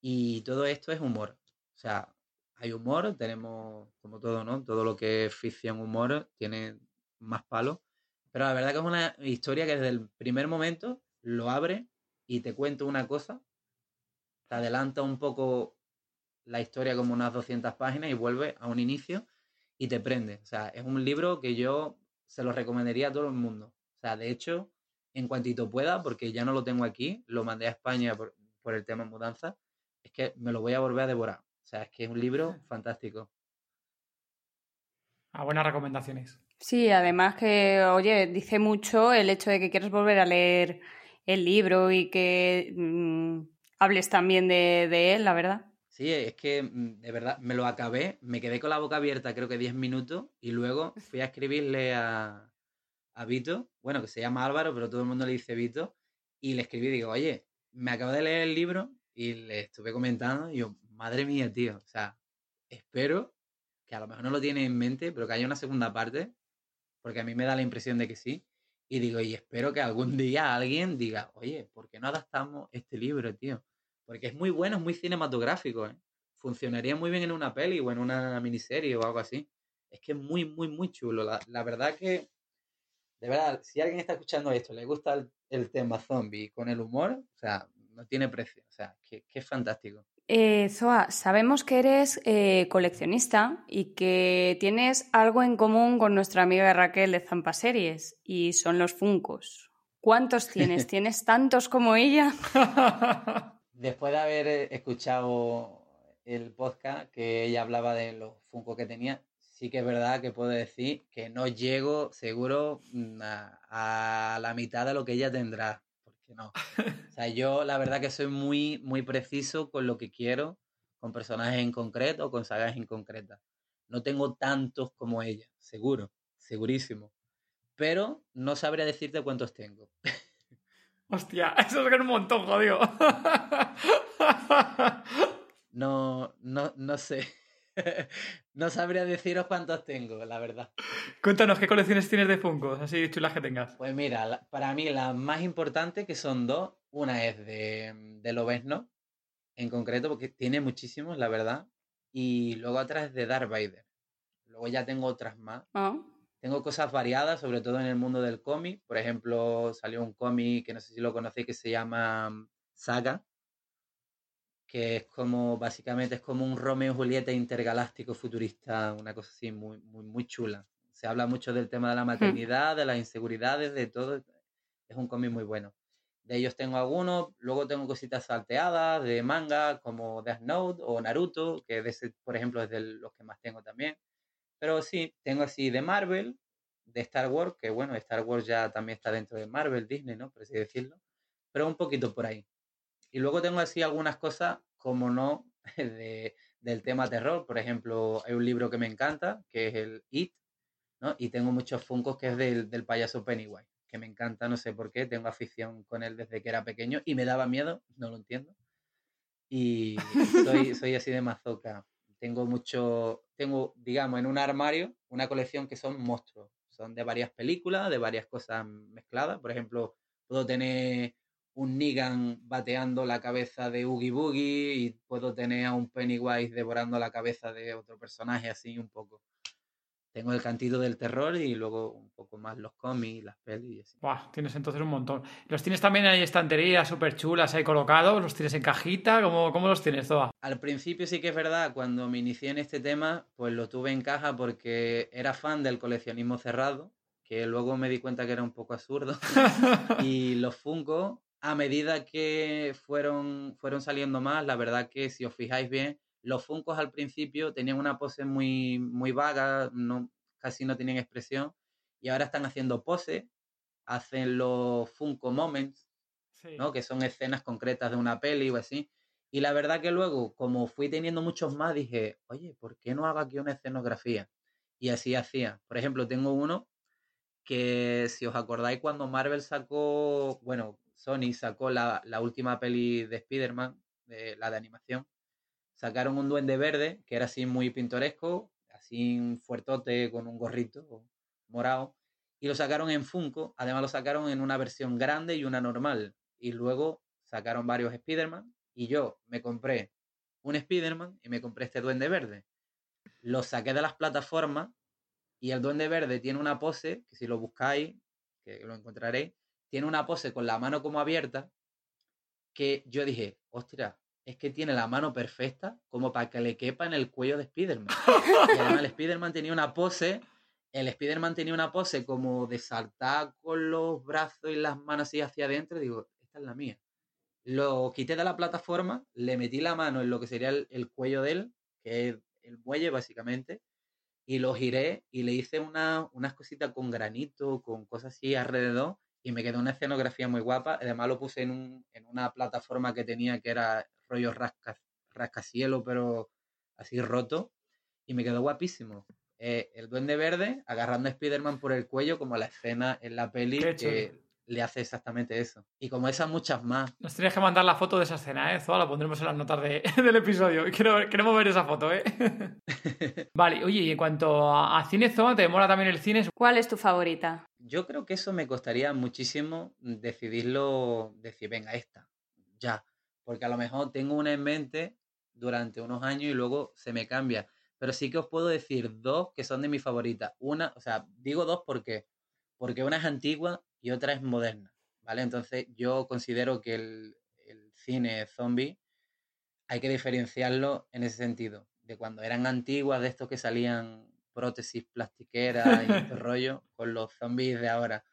Y todo esto es humor. O sea, hay humor, tenemos como todo, ¿no? Todo lo que es ficción, humor, tiene más palos. Pero la verdad que es una historia que desde el primer momento lo abre y te cuenta una cosa, te adelanta un poco la historia como unas 200 páginas y vuelve a un inicio y te prende. O sea, es un libro que yo se lo recomendaría a todo el mundo. O sea, de hecho, en cuantito pueda, porque ya no lo tengo aquí, lo mandé a España por, por el tema mudanza, es que me lo voy a volver a devorar. O sea, es que es un libro fantástico. A buenas recomendaciones. Sí, además que, oye, dice mucho el hecho de que quieres volver a leer el libro y que mm, hables también de, de, él, la verdad. Sí, es que mm, de verdad me lo acabé, me quedé con la boca abierta creo que 10 minutos y luego fui a escribirle a, a Vito, bueno, que se llama Álvaro, pero todo el mundo le dice Vito, y le escribí digo, oye, me acabo de leer el libro y le estuve comentando y yo, madre mía, tío, o sea, espero que a lo mejor no lo tiene en mente, pero que haya una segunda parte, porque a mí me da la impresión de que sí. Y digo, y espero que algún día alguien diga, oye, ¿por qué no adaptamos este libro, tío? Porque es muy bueno, es muy cinematográfico, ¿eh? Funcionaría muy bien en una peli o en una miniserie o algo así. Es que es muy, muy, muy chulo. La, la verdad que, de verdad, si alguien está escuchando esto, le gusta el, el tema zombie con el humor, o sea, no tiene precio. O sea, que, que es fantástico. Eh, Zoa, sabemos que eres eh, coleccionista y que tienes algo en común con nuestra amiga Raquel de Zampa Series y son los Funcos. ¿Cuántos tienes? ¿Tienes tantos como ella? Después de haber escuchado el podcast que ella hablaba de los Funcos que tenía, sí que es verdad que puedo decir que no llego seguro a, a la mitad de lo que ella tendrá no. O sea, yo la verdad que soy muy, muy preciso con lo que quiero, con personajes en concreto o con sagas en concretas. No tengo tantos como ella, seguro, segurísimo. Pero no sabría decirte cuántos tengo. Hostia, eso es un montón, jodido. No, no, no sé. no sabría deciros cuántos tengo, la verdad. Cuéntanos, ¿qué colecciones tienes de Funko? Así chulas que tengas. Pues mira, para mí las más importantes que son dos. Una es de, de Lobezno, en concreto, porque tiene muchísimos, la verdad. Y luego otra es de Darth Vader. Luego ya tengo otras más. Oh. Tengo cosas variadas, sobre todo en el mundo del cómic. Por ejemplo, salió un cómic que no sé si lo conocéis que se llama mm, Saga, que es como, básicamente es como un Romeo y Julieta intergaláctico futurista, una cosa así muy, muy, muy chula. Se habla mucho del tema de la maternidad, de las inseguridades, de todo. Es un cómic muy bueno. De ellos tengo algunos, luego tengo cositas salteadas de manga como Death Note o Naruto, que de ese, por ejemplo es de los que más tengo también. Pero sí, tengo así de Marvel, de Star Wars, que bueno, Star Wars ya también está dentro de Marvel, Disney, ¿no? Por así decirlo. Pero un poquito por ahí. Y luego tengo así algunas cosas, como no, de, del tema terror. Por ejemplo, hay un libro que me encanta, que es el It, ¿no? Y tengo muchos funcos que es del, del payaso Pennywise, que me encanta, no sé por qué, tengo afición con él desde que era pequeño y me daba miedo, no lo entiendo. Y soy, soy así de mazoca. Tengo mucho, tengo, digamos, en un armario una colección que son monstruos. Son de varias películas, de varias cosas mezcladas. Por ejemplo, puedo tener un Negan bateando la cabeza de Oogie Boogie y puedo tener a un Pennywise devorando la cabeza de otro personaje así un poco. Tengo el cantito del terror y luego un poco más los cómics, las pelis y así. Buah, tienes entonces un montón. ¿Los tienes también en estanterías súper chulas ahí colocados? ¿Los tienes en cajita? ¿Cómo, cómo los tienes, Zoa? Al principio sí que es verdad, cuando me inicié en este tema, pues lo tuve en caja porque era fan del coleccionismo cerrado, que luego me di cuenta que era un poco absurdo. y los Funko a medida que fueron, fueron saliendo más, la verdad que si os fijáis bien, los Funcos al principio tenían una pose muy, muy vaga, no, casi no tenían expresión, y ahora están haciendo pose, hacen los Funko Moments, sí. ¿no? que son escenas concretas de una peli o así. Y la verdad que luego, como fui teniendo muchos más, dije, oye, ¿por qué no hago aquí una escenografía? Y así hacía. Por ejemplo, tengo uno que, si os acordáis, cuando Marvel sacó, bueno, Sony sacó la, la última peli de Spider-Man, de, la de animación, sacaron un duende verde que era así muy pintoresco, así un fuertote con un gorrito morado, y lo sacaron en Funko, además lo sacaron en una versión grande y una normal, y luego sacaron varios Spider-Man, y yo me compré un Spider-Man y me compré este duende verde. Lo saqué de las plataformas y el duende verde tiene una pose, que si lo buscáis, que lo encontraréis, tiene una pose con la mano como abierta, que yo dije, ostras, es que tiene la mano perfecta como para que le quepa en el cuello de Spider-Man. Y además el Spider-Man tenía una pose el Spider-Man tenía una pose como de saltar con los brazos y las manos así hacia adentro. Digo, esta es la mía. Lo quité de la plataforma, le metí la mano en lo que sería el, cuello de él, que es el muelle básicamente, y lo giré y le hice una, unas cositas con granito, con cosas así alrededor, y me quedó una escenografía muy guapa. Además lo puse en, un, en una plataforma que tenía que era rollo rasca, rascacielo, pero así roto, y me quedó guapísimo. Eh, el Duende Verde agarrando a Spider-Man por el cuello, como la escena en la peli que le hace exactamente eso. Y como esas muchas más. Nos tenías que mandar la foto de esa escena, ¿eh? Zoa, la pondremos en las notas del episodio. queremos ver esa foto, ¿eh? vale, oye, y en cuanto a, cine, Zoa, ¿te demora también el cine? ¿Cuál es tu favorita? Yo creo que eso me costaría muchísimo decidirlo, decir, venga, esta, ya. Porque a lo mejor tengo una en mente durante unos años y luego se me cambia pero sí que os puedo decir dos que son de mis favoritas. Una, o sea, digo dos porque, porque una es antigua y otra es moderna, ¿vale? Entonces yo considero que el, cine zombie hay que diferenciarlo en ese sentido, de cuando eran antiguas, de estos que salían prótesis plastiqueras y este rollo, con los zombies de ahora.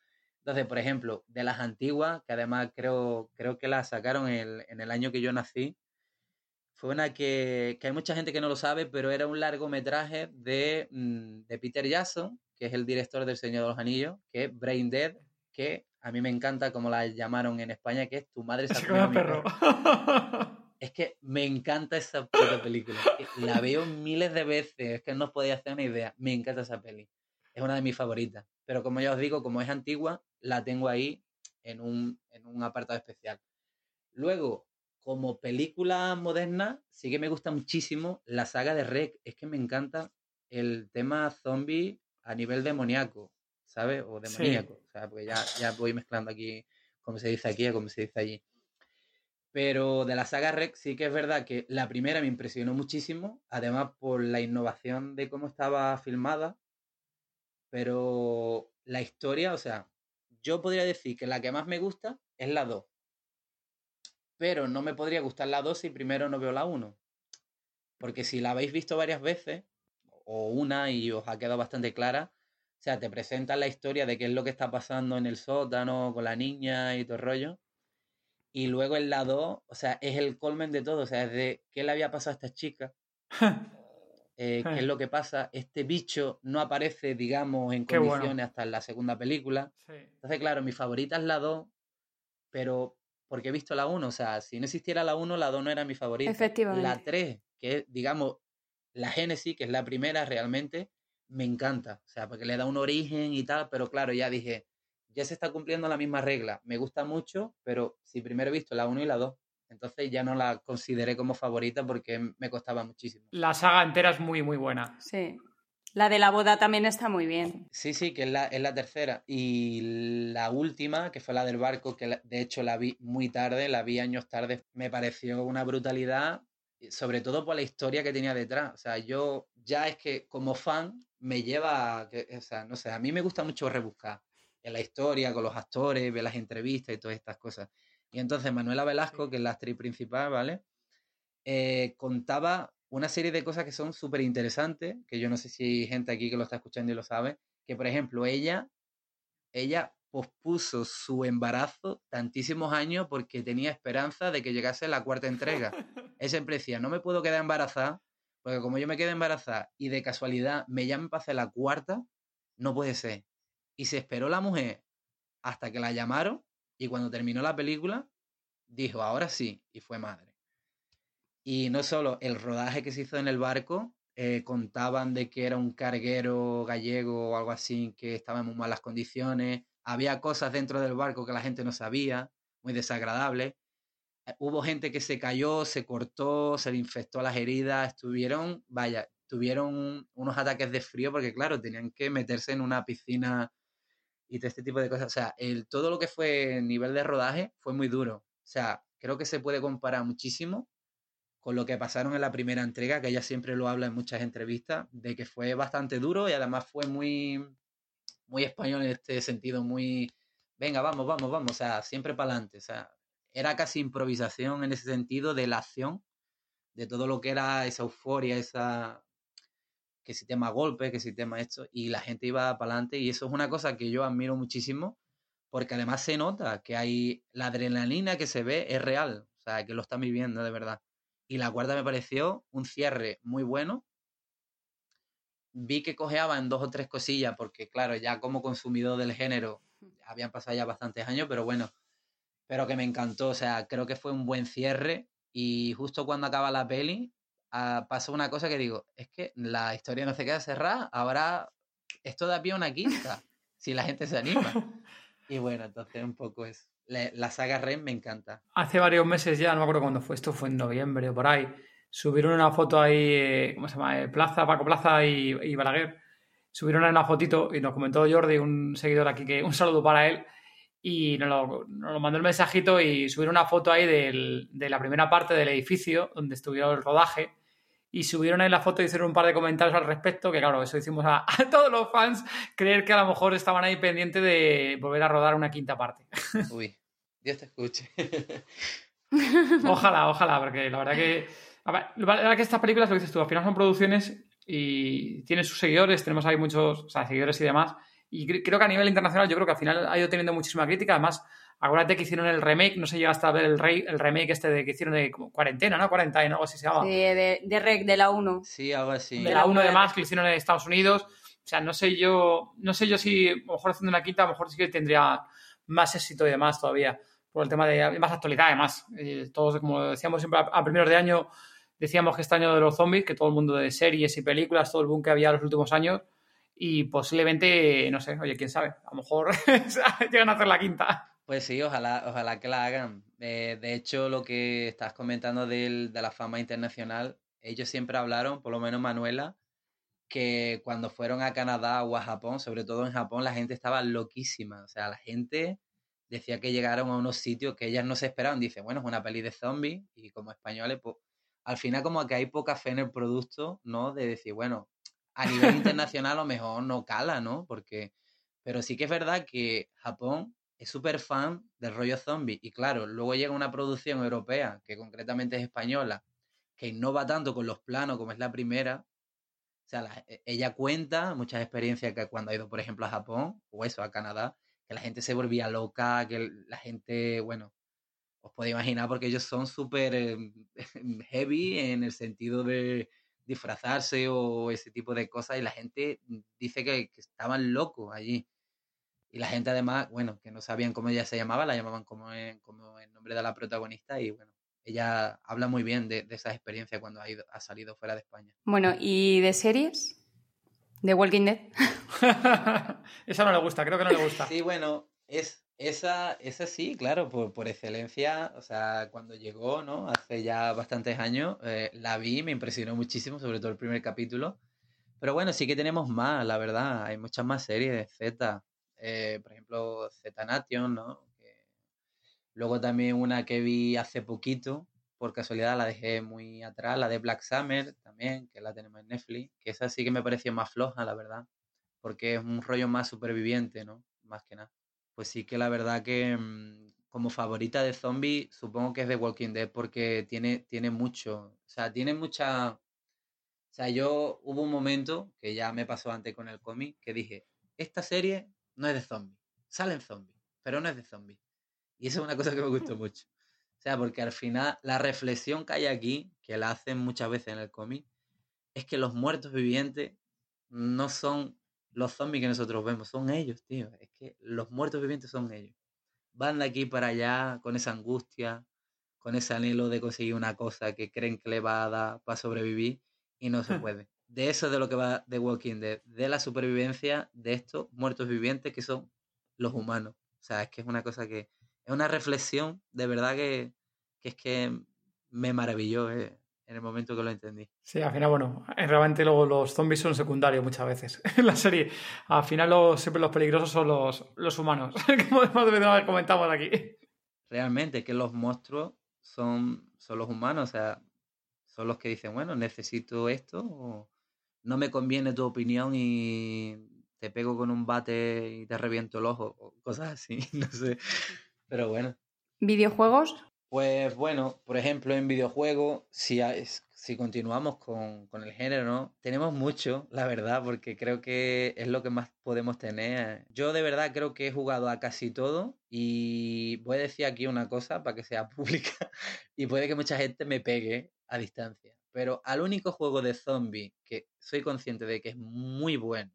Entonces, por ejemplo, de las antiguas, que además creo, creo que las sacaron en el año que yo nací, fue una que, hay mucha gente que no lo sabe, pero era un largometraje de, mm, de Peter Jackson, que es el director del Señor de los Anillos, que es Brain Dead, que a mí me encanta como la llamaron en España, que es Tu madre se ha perro. Es que me encanta esa película. La veo miles de veces, es que no os podía hacer una idea. Me encanta esa peli. Es una de mis favoritas. Pero como ya os digo, como es antigua, la tengo ahí en un, en un apartado especial. Luego, como película moderna, sí que me gusta muchísimo la saga de Rec. Es que me encanta el tema zombie a nivel demoníaco, ¿sabes? O demoníaco. O sea, porque ya, ya voy mezclando aquí, como se dice aquí, como se dice allí. Pero de la saga Rec sí que es verdad que la primera me impresionó muchísimo, además por la innovación de cómo estaba filmada, pero la historia, o sea, yo podría decir que la que más me gusta es la 2, pero no me podría gustar la 2 si primero no veo la 1. Porque si la habéis visto varias veces, o una y os ha quedado bastante clara, o sea, te presentan la historia de qué es lo que está pasando en el sótano con la niña y todo el rollo. Y luego en la 2, o sea, es el colmen de todo, o sea, es de qué le había pasado a esta chica, eh, qué es lo que pasa. Este bicho no aparece, digamos, en condiciones hasta en la segunda película. Entonces, claro, mi favorita es la 2, pero porque he visto la 1. O sea, si no existiera la 1, la 2 no era mi favorita. Efectivamente. La 3, que es, digamos, la Génesis, que es la primera realmente, me encanta. O sea, porque le da un origen y tal, pero claro, ya dije, ya se está cumpliendo la misma regla. Me gusta mucho, pero si primero he visto la 1 y la 2, entonces ya no la consideré como favorita porque me costaba muchísimo. La saga entera es muy, muy buena. Sí. La de la boda también está muy bien. Sí, sí, que es la, es la tercera. Y la última, que fue la del barco, que de hecho la vi muy tarde, la vi años tarde, me pareció una brutalidad, sobre todo por la historia que tenía detrás. O sea, yo ya es que como fan me lleva, a, o sea, no sé, a mí me gusta mucho rebuscar en la historia, con los actores, ver las entrevistas y todas estas cosas. Y entonces Manuela Velasco, que es la actriz principal, ¿vale? Eh, contaba una serie de cosas que son súper interesantes, que yo no sé si hay gente aquí que lo está escuchando y lo sabe, que por ejemplo ella, ella pospuso su embarazo tantísimos años porque tenía esperanza de que llegase la cuarta entrega. Ella siempre decía, no me puedo quedar embarazada, porque como yo me quedé embarazada y de casualidad me llaman para hacer la cuarta, no puede ser. Y se esperó la mujer hasta que la llamaron y cuando terminó la película, dijo, ahora sí, y fue madre. Y no solo el rodaje que se hizo en el barco, eh, contaban de que era un carguero gallego o algo así, que estaba en muy malas condiciones. Había cosas dentro del barco que la gente no sabía, muy desagradables. Eh, hubo gente que se cayó, se cortó, se le infectó las heridas, estuvieron, vaya, tuvieron unos ataques de frío porque, claro, tenían que meterse en una piscina y todo este tipo de cosas. O sea, el, todo lo que fue nivel de rodaje fue muy duro. O sea, creo que se puede comparar muchísimo con lo que pasaron en la primera entrega, que ella siempre lo habla en muchas entrevistas, de que fue bastante duro y además fue muy, muy español en este sentido, muy, venga, vamos, vamos, vamos, o sea, siempre para adelante, o sea, era casi improvisación en ese sentido de la acción, de todo lo que era esa euforia, esa que si tema golpe, que si tema esto, y la gente iba para adelante y eso es una cosa que yo admiro muchísimo porque además se nota que hay la adrenalina que se ve es real, o sea, que lo están viviendo de verdad. Y la cuarta me pareció un cierre muy bueno. Vi que cojeaba en dos o tres cosillas, porque claro, ya como consumidor del género, habían pasado ya bastantes años, pero bueno, pero que me encantó, o sea, creo que fue un buen cierre y justo cuando acaba la peli ah, pasó una cosa que digo, es que la historia no se queda cerrada, ahora esto da pie a una quinta, si la gente se anima. Y bueno, entonces un poco es. La, saga Ren me encanta. Hace varios meses ya, no me acuerdo cuándo fue, esto fue en noviembre o por ahí, subieron una foto ahí, eh, ¿cómo se llama? Eh, Plaza, Paco Plaza y, y Balaguer. Subieron una fotito y nos comentó Jordi, un seguidor aquí, que un saludo para él. Y nos lo, nos mandó el mensajito y subieron una foto ahí del, de la primera parte del edificio donde estuvieron el rodaje y subieron ahí la foto y hicieron un par de comentarios al respecto, que claro, eso hicimos a, todos los fans creer que a lo mejor estaban ahí pendientes de volver a rodar una quinta parte. Uy, Dios te escuche. ojalá, ojalá, porque la verdad que... la verdad que estas películas, lo dices tú, al final son producciones y tienen sus seguidores, tenemos ahí muchos o sea, seguidores y demás, y creo que a nivel internacional yo creo que al final ha ido teniendo muchísima crítica, además Acuérdate que hicieron el remake, no sé llegaste a ver el, rey, el remake este de que hicieron de cuarentena, ¿no? Cuarentena, algo así se llama. Sí, de, de, rec, de la 1. Sí, algo así. De la 1 de más que lo hicieron en Estados Unidos. O sea, no sé yo, no sé yo si a lo mejor haciendo una quinta, a lo mejor sí que tendría más éxito y demás todavía. Por el tema de más actualidad, además. Eh, todos, como decíamos siempre a, primeros de año, decíamos que este año de los zombies, que todo el mundo de series y películas, todo el boom que había en los últimos años, y posiblemente, no sé, oye, quién sabe, a lo mejor llegan a hacer la quinta. Pues sí, ojalá, ojalá que la hagan. Eh, de hecho, lo que estás comentando de la fama internacional, ellos siempre hablaron, por lo menos Manuela, que cuando fueron a Canadá o a Japón, sobre todo en Japón, la gente estaba loquísima. O sea, la gente decía que llegaron a unos sitios que ellas no se esperaban. Dice, bueno, es una peli de zombies y como españoles, pues al final como que hay poca fe en el producto, ¿no? De decir, bueno, a nivel internacional a lo mejor no cala, ¿no? Porque, pero sí que es verdad que Japón es súper fan del rollo zombie. Y claro, luego llega una producción europea, que concretamente es española, que innova tanto con los planos como es la primera. O sea, e, ella cuenta muchas experiencias que cuando ha ido, por ejemplo, a Japón o eso, a Canadá, que la gente se volvía loca, que la gente, bueno, os podéis imaginar porque ellos son súper em, heavy en el sentido de disfrazarse o ese tipo de cosas y la gente dice que estaban locos allí. Y la gente además, bueno, que no sabían cómo ella se llamaba, la llamaban como, como el nombre de la protagonista y bueno, ella habla muy bien de, de esa experiencia cuando ha, ido, ha salido fuera de España. Bueno, ¿y de series? ¿De Walking Dead? esa no le gusta, creo que no le gusta. Sí, bueno, es, esa, esa sí, claro, por, por excelencia, o sea, cuando llegó, ¿no? Hace ya bastantes años, eh, la vi, me impresionó muchísimo, sobre todo el primer capítulo. Pero bueno, sí que tenemos más, la verdad, hay muchas más series, de Z, eh, por ejemplo, Z-Nation, ¿no? Luego también una que vi hace poquito, por casualidad la dejé muy atrás, la de Black Summer también, que la tenemos en Netflix, que esa sí que me pareció más floja, la verdad, porque es un rollo más superviviente, ¿no? Más que nada. Pues sí que la verdad que mm, como favorita de zombie, supongo que es de Walking Dead porque tiene, tiene mucho, o sea, tiene mucha... O sea, yo hubo un momento que ya me pasó antes con el cómic que dije, esta serie no es de zombies. Salen zombies, pero no es de zombies. Y eso es una cosa que me gustó mucho. O sea, porque al final la reflexión que hay aquí, que la hacen muchas veces en el cómic, es que los muertos vivientes no son los zombies que nosotros vemos, son ellos, tío. Es que los muertos vivientes son ellos. Van de aquí para allá con esa angustia, con ese anhelo de conseguir una cosa que creen que le va a dar para sobrevivir y no se puede de eso es de lo que va The Walking Dead, de la supervivencia de estos muertos vivientes que son los humanos. O sea, es que es una cosa que es una reflexión de verdad que, es que me maravilló eh, en el momento que lo entendí. Sí, al final, bueno, realmente luego los zombies son secundarios muchas veces en la serie. Al final los, siempre los peligrosos son los, los humanos, como comentamos aquí. Realmente, que los monstruos son, son los humanos, o sea, son los que dicen, bueno, necesito esto, o, no me conviene tu opinión y te pego con un bate y te reviento el ojo, o cosas así, no sé. Pero bueno. ¿Videojuegos? Pues bueno, por ejemplo, en videojuegos, si, si continuamos con, con, el género, tenemos mucho, la verdad, porque creo que es lo que más podemos tener. Yo de verdad creo que he jugado a casi todo y voy a decir aquí una cosa para que sea pública y puede que mucha gente me pegue a distancia. Pero al único juego de zombie que soy consciente de que es muy bueno,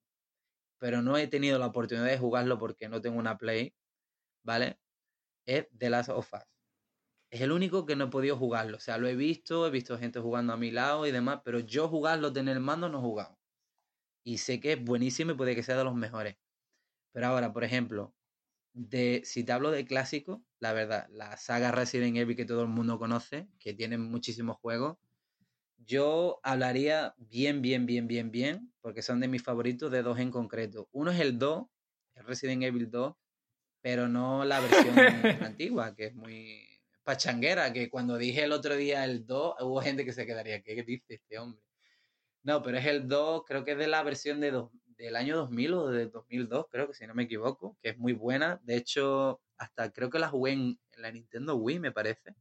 pero no he tenido la oportunidad de jugarlo porque no tengo una Play, ¿vale? Es The Last of Us. Es el único que no he podido jugarlo. O sea, lo he visto, he visto gente jugando a mi lado y demás, pero yo jugarlo, tener el mando, no he jugado. Y sé que es buenísimo y puede que sea de los mejores. Pero ahora, por ejemplo, de, si te hablo de clásico, la verdad, la saga Resident Evil que todo el mundo conoce, que tiene muchísimos juegos, yo hablaría bien, bien, bien, bien, bien, porque son de mis favoritos de dos en concreto. Uno es el 2, el Resident Evil 2, pero no la versión antigua, que es muy pachanguera, que cuando dije el otro día el 2, hubo gente que se quedaría, ¿qué dice este hombre? No, pero es el 2, creo que es de la versión de del año 2000 o de 2002, creo que si no me equivoco, que es muy buena. De hecho, hasta creo que la jugué en la Nintendo Wii, me parece,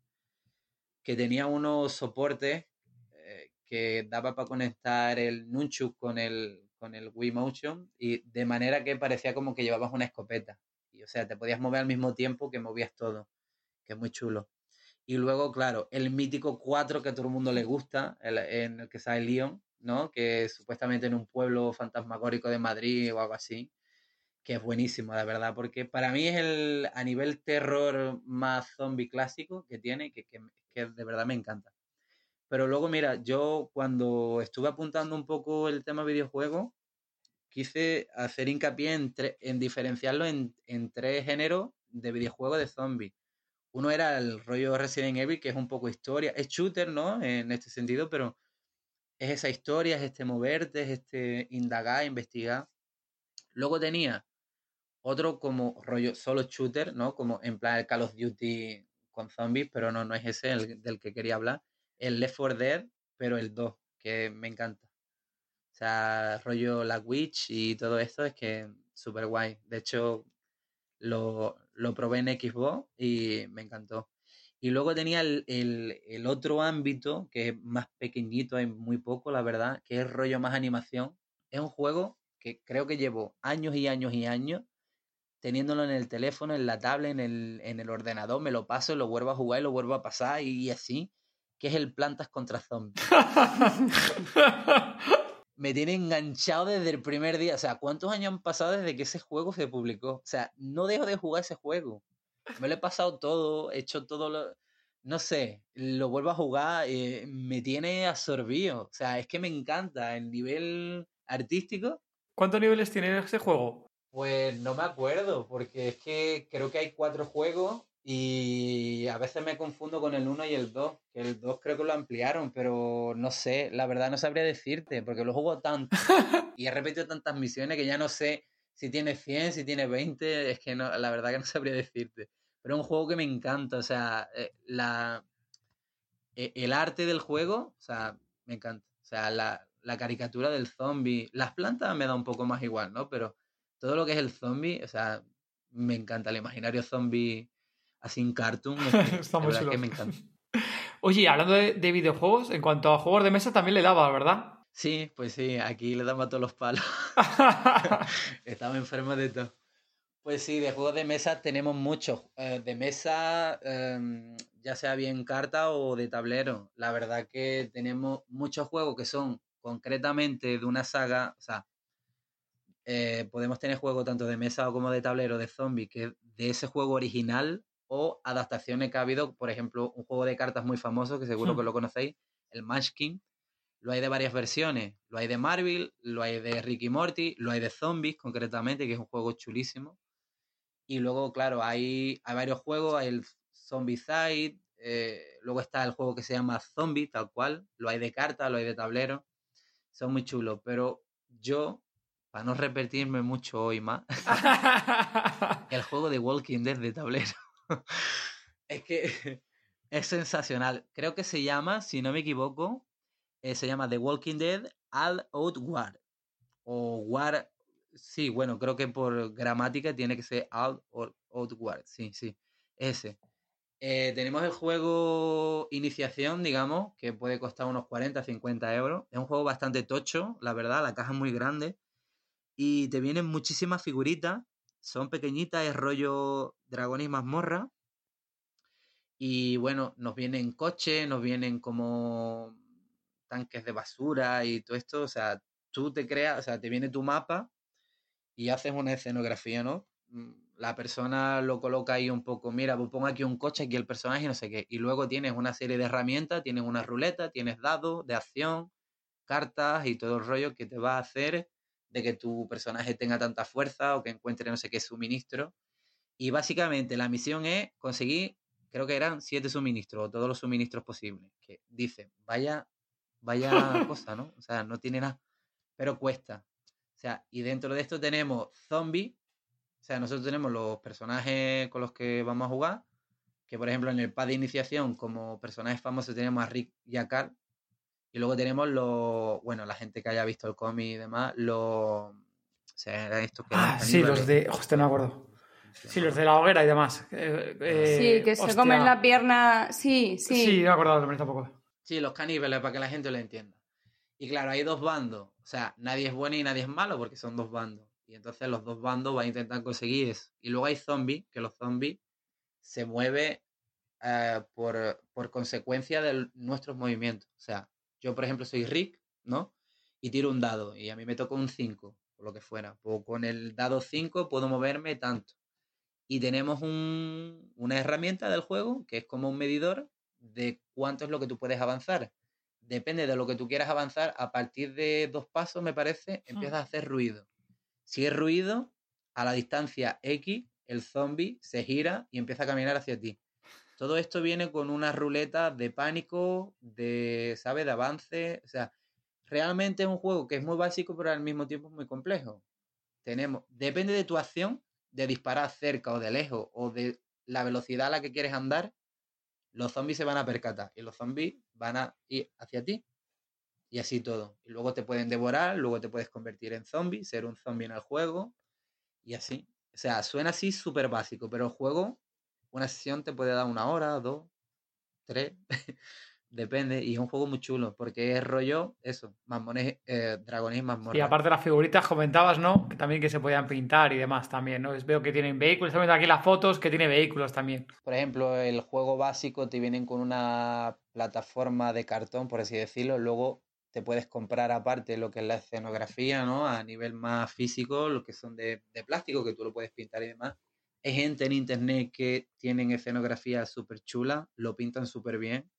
que tenía unos soportes que daba para conectar el Nunchuk con el, con el Wii Motion y de manera que parecía como que llevabas una escopeta. Y, o sea, te podías mover al mismo tiempo que movías todo, que es muy chulo. Y luego, claro, el mítico 4 que a todo el mundo le gusta, en el que sale Leon, ¿no? Que es supuestamente en un pueblo fantasmagórico de Madrid o algo así, que es buenísimo, de verdad, porque para mí es el a nivel terror más zombie clásico que tiene, que, que, que de verdad me encanta. Pero luego, mira, yo cuando estuve apuntando un poco el tema videojuego, quise hacer hincapié en, en diferenciarlo en, en, tres géneros de videojuegos de zombies. Uno era el rollo Resident Evil, que es un poco historia, es shooter, ¿no? En este sentido, pero es esa historia, es este moverte, es este indagar, investigar. Luego tenía otro como rollo solo shooter, ¿no? Como en plan el Call of Duty con zombies, pero no, no es ese el del que quería hablar el Left 4 Dead, pero el 2, que me encanta. O sea, rollo la Witch y todo esto es que súper guay. De hecho, lo, lo, probé en Xbox y me encantó. Y luego tenía el, el, otro ámbito, que es más pequeñito, hay muy poco, la verdad, que es rollo más animación. Es un juego que creo que llevo años y años y años teniéndolo en el teléfono, en la tablet, en el, en el ordenador, me lo paso, lo vuelvo a jugar y lo vuelvo a pasar y así que es el Plantas contra Zombies. me tiene enganchado desde el primer día. O sea, ¿cuántos años han pasado desde que ese juego se publicó? O sea, no dejo de jugar ese juego. Me lo he pasado todo, he hecho todo lo... No sé, lo vuelvo a jugar, eh, me tiene absorbido. O sea, es que me encanta el nivel artístico. ¿Cuántos niveles tiene ese juego? Pues no me acuerdo, porque es que creo que hay cuatro juegos y a veces me confundo con el 1 y el 2, que el 2 creo que lo ampliaron, pero no sé, la verdad no sabría decirte, porque lo juego tanto y he repetido tantas misiones que ya no sé si tiene 100, si tiene 20, es que no, la verdad que no sabría decirte. Pero es un juego que me encanta, o sea, eh, la, e, el arte del juego, o sea, me encanta. O sea, la, la caricatura del zombie, las plantas me da un poco más igual, ¿no? Pero todo lo que es el zombie, o sea, me encanta el imaginario zombie así en cartoon. Está muy que me encanta. Oye, hablando de, videojuegos, en cuanto a juegos de mesa también le daba, ¿verdad? Sí, pues sí, aquí le daba todos los palos. Estaba enfermo de todo. Pues sí, de juegos de mesa tenemos muchos. Eh, de mesa, em, ya sea bien carta o de tablero. La verdad que tenemos muchos juegos que son concretamente de una saga. O sea, eh, podemos tener juegos tanto de mesa como de tablero de zombies que de ese juego original o adaptaciones que ha habido, por ejemplo, un juego de cartas muy famoso que seguro hmm. que lo conocéis, el Munchkin. Lo hay de varias versiones. Lo hay de Marvel, lo hay de Ricky Morty, lo hay de Zombies concretamente, que es un juego chulísimo. Y luego, claro, hay, hay varios juegos, hay el Zombie Side, eh, luego está el juego que se llama Zombie, tal cual. Lo hay de cartas, lo hay de tablero. Son muy chulos, pero yo, para no repetirme mucho hoy más, el juego de Walking Dead de tablero. es que es sensacional. Creo que se llama, si no me equivoco, eh, se llama The Walking Dead All Out War. O War. Sí, bueno, creo que por gramática tiene que ser All Out War. Sí, sí. Ese. Eh, tenemos el juego Iniciación, digamos, que puede costar unos 40, 50 euros. Es un juego bastante tocho, la verdad, la caja es muy grande. Y te vienen muchísimas figuritas, son pequeñitas, es rollo dragón y mazmorra. Y bueno, nos vienen coches, nos vienen como tanques de basura y todo esto. O sea, tú te creas, o sea, te viene tu mapa y haces una escenografía, ¿no? Mm, la persona lo coloca ahí un poco, mira, pues pongo aquí un coche, aquí el personaje, no sé qué. Y luego tienes una serie de herramientas, tienes una ruleta, tienes dados de acción, cartas y todo el rollo que te va a hacer de que tu personaje tenga tanta fuerza o que encuentre no sé qué suministro. Y básicamente la misión es conseguir, creo que eran siete suministros o todos los suministros posibles. Que dice, vaya, vaya cosa, ¿no? O sea, no tiene nada, pero cuesta. O sea, y dentro de esto tenemos zombies o sea, nosotros tenemos los personajes con los que vamos a jugar, que por ejemplo en el pad de iniciación como personajes famosos tenemos a Rick y a Carl, y luego tenemos los, bueno, la gente que haya visto el cómic y demás, los... O sea, eran estos que... Ah, sí, los de... Hostia, no me acuerdo. Sí, los de la hoguera y demás. Eh, eh, sí, que se comen la pierna. Sí, sí. Sí, me he acordado también tampoco. Sí, los caníbales, para que la gente lo entienda. Y claro, hay dos bandos. O sea, nadie es bueno y nadie es malo porque son dos bandos. Y entonces los dos bandos van a intentar conseguir eso. Y luego hay zombies, que los zombies se mueven eh, por, por, consecuencia de nuestros movimientos. O sea, yo por ejemplo soy Rick, ¿no? Y tiro un dado y a mí me toca un 5, o lo que fuera. Pues con el dado 5 puedo moverme tanto. Y tenemos un, una herramienta del juego que es como un medidor de cuánto es lo que tú puedes avanzar. Depende de lo que tú quieras avanzar, a partir de dos pasos, me parece, empieza a hacer ruido. Si es ruido, a la distancia X, el zombie se gira y empieza a caminar hacia ti. Todo esto viene con una ruleta de pánico, de, ¿sabes? De avance. O sea, realmente es un juego que es muy básico, pero al mismo tiempo es muy complejo. Tenemos, depende de tu acción, de disparar cerca o de lejos, o de la velocidad a la que quieres andar, los zombies se van a percatar y los zombies van a ir hacia ti y así todo. Y luego te pueden devorar, luego te puedes convertir en zombie, ser un zombie en el juego y así. O sea, suena así súper básico, pero el juego, una sesión te puede dar una hora, dos, tres, depende. Y es un juego muy chulo, porque es rollo, eso, mamones, eh, dragones Y aparte las figuritas comentabas, ¿no? Que también que se podían pintar y demás también, ¿no? Veo que tienen vehículos, estoy viendo aquí las fotos que tiene vehículos también. Por ejemplo, el juego básico te vienen con una plataforma de cartón, por así decirlo, luego te puedes comprar aparte lo que es la escenografía, ¿no? A nivel más físico, lo que son de, plástico, que tú lo puedes pintar y demás. Hay gente en internet que tienen escenografía súper chula, lo pintan súper bien.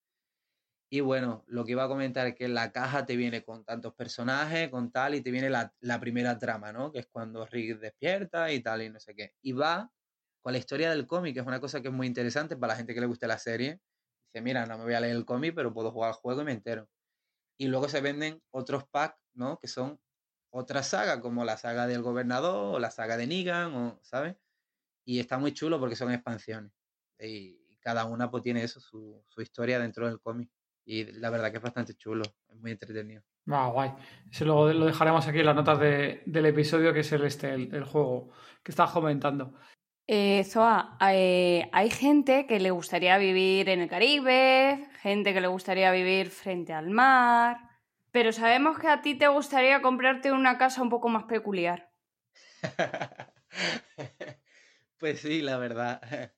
Y bueno, lo que iba a comentar es que la caja te viene con tantos personajes, con tal, y te viene la, la primera trama, ¿no? Que es cuando Rick despierta y tal, y no sé qué. Y va con la historia del cómic, que es una cosa que es muy interesante para la gente que le guste la serie. Dice, mira, no me voy a leer el cómic, pero puedo jugar al juego y me entero y luego se venden otros packs, ¿no? Que son otra saga, como la saga del gobernador o la saga de Negan, o, ¿sabes? Y está muy chulo porque son expansiones. Y, cada una pues tiene eso, su, historia dentro del cómic. Y la verdad que es bastante chulo, es muy entretenido. Ah, guay. Eso lo, lo dejaremos aquí en las notas del episodio, que es el, este, el, juego que estás comentando. Eh, Zoa, eh, hay gente que le gustaría vivir en el Caribe, gente que le gustaría vivir frente al mar, pero sabemos que a ti te gustaría comprarte una casa un poco más peculiar. pues sí, la verdad.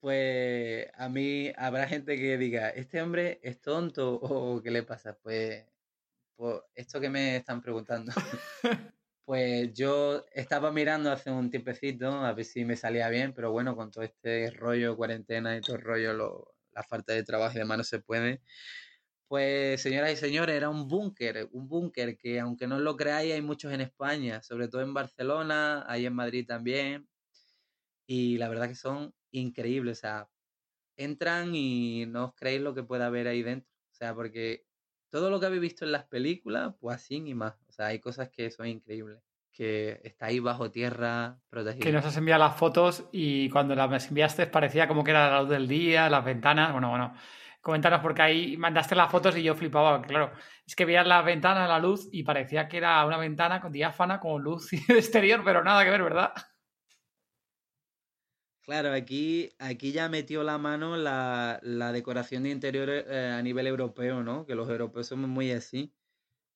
Pues a mí habrá gente que diga, este hombre es tonto o qué le pasa. Pues, pues esto que me están preguntando. Pues yo estaba mirando hace un tiempecito a ver si me salía bien, pero bueno, con todo este rollo, cuarentena y todo el rollo, la falta de trabajo y demás no se puede. Pues señoras y señores, era un búnker, un búnker que aunque no lo creáis hay muchos en España, sobre todo en Barcelona, hay en Madrid también. Y la verdad que son increíbles, o sea, entran y no os creéis lo que pueda haber ahí dentro. O sea, porque todo lo que habéis visto en las películas, pues así y más. O sea, hay cosas que son increíbles. Que está ahí bajo tierra, protegido. Que nos has enviado las fotos y cuando las enviaste parecía como que era la luz del día, las ventanas. Bueno, bueno. Coméntanos porque ahí mandaste las fotos y yo flipaba, claro. Es que veías la ventana, la luz y parecía que era una ventana con diáfana, con luz exterior, pero nada que ver, ¿verdad? Claro, aquí, aquí ya metió la mano la, decoración de interiores eh, a nivel europeo, ¿no? Que los europeos somos muy así.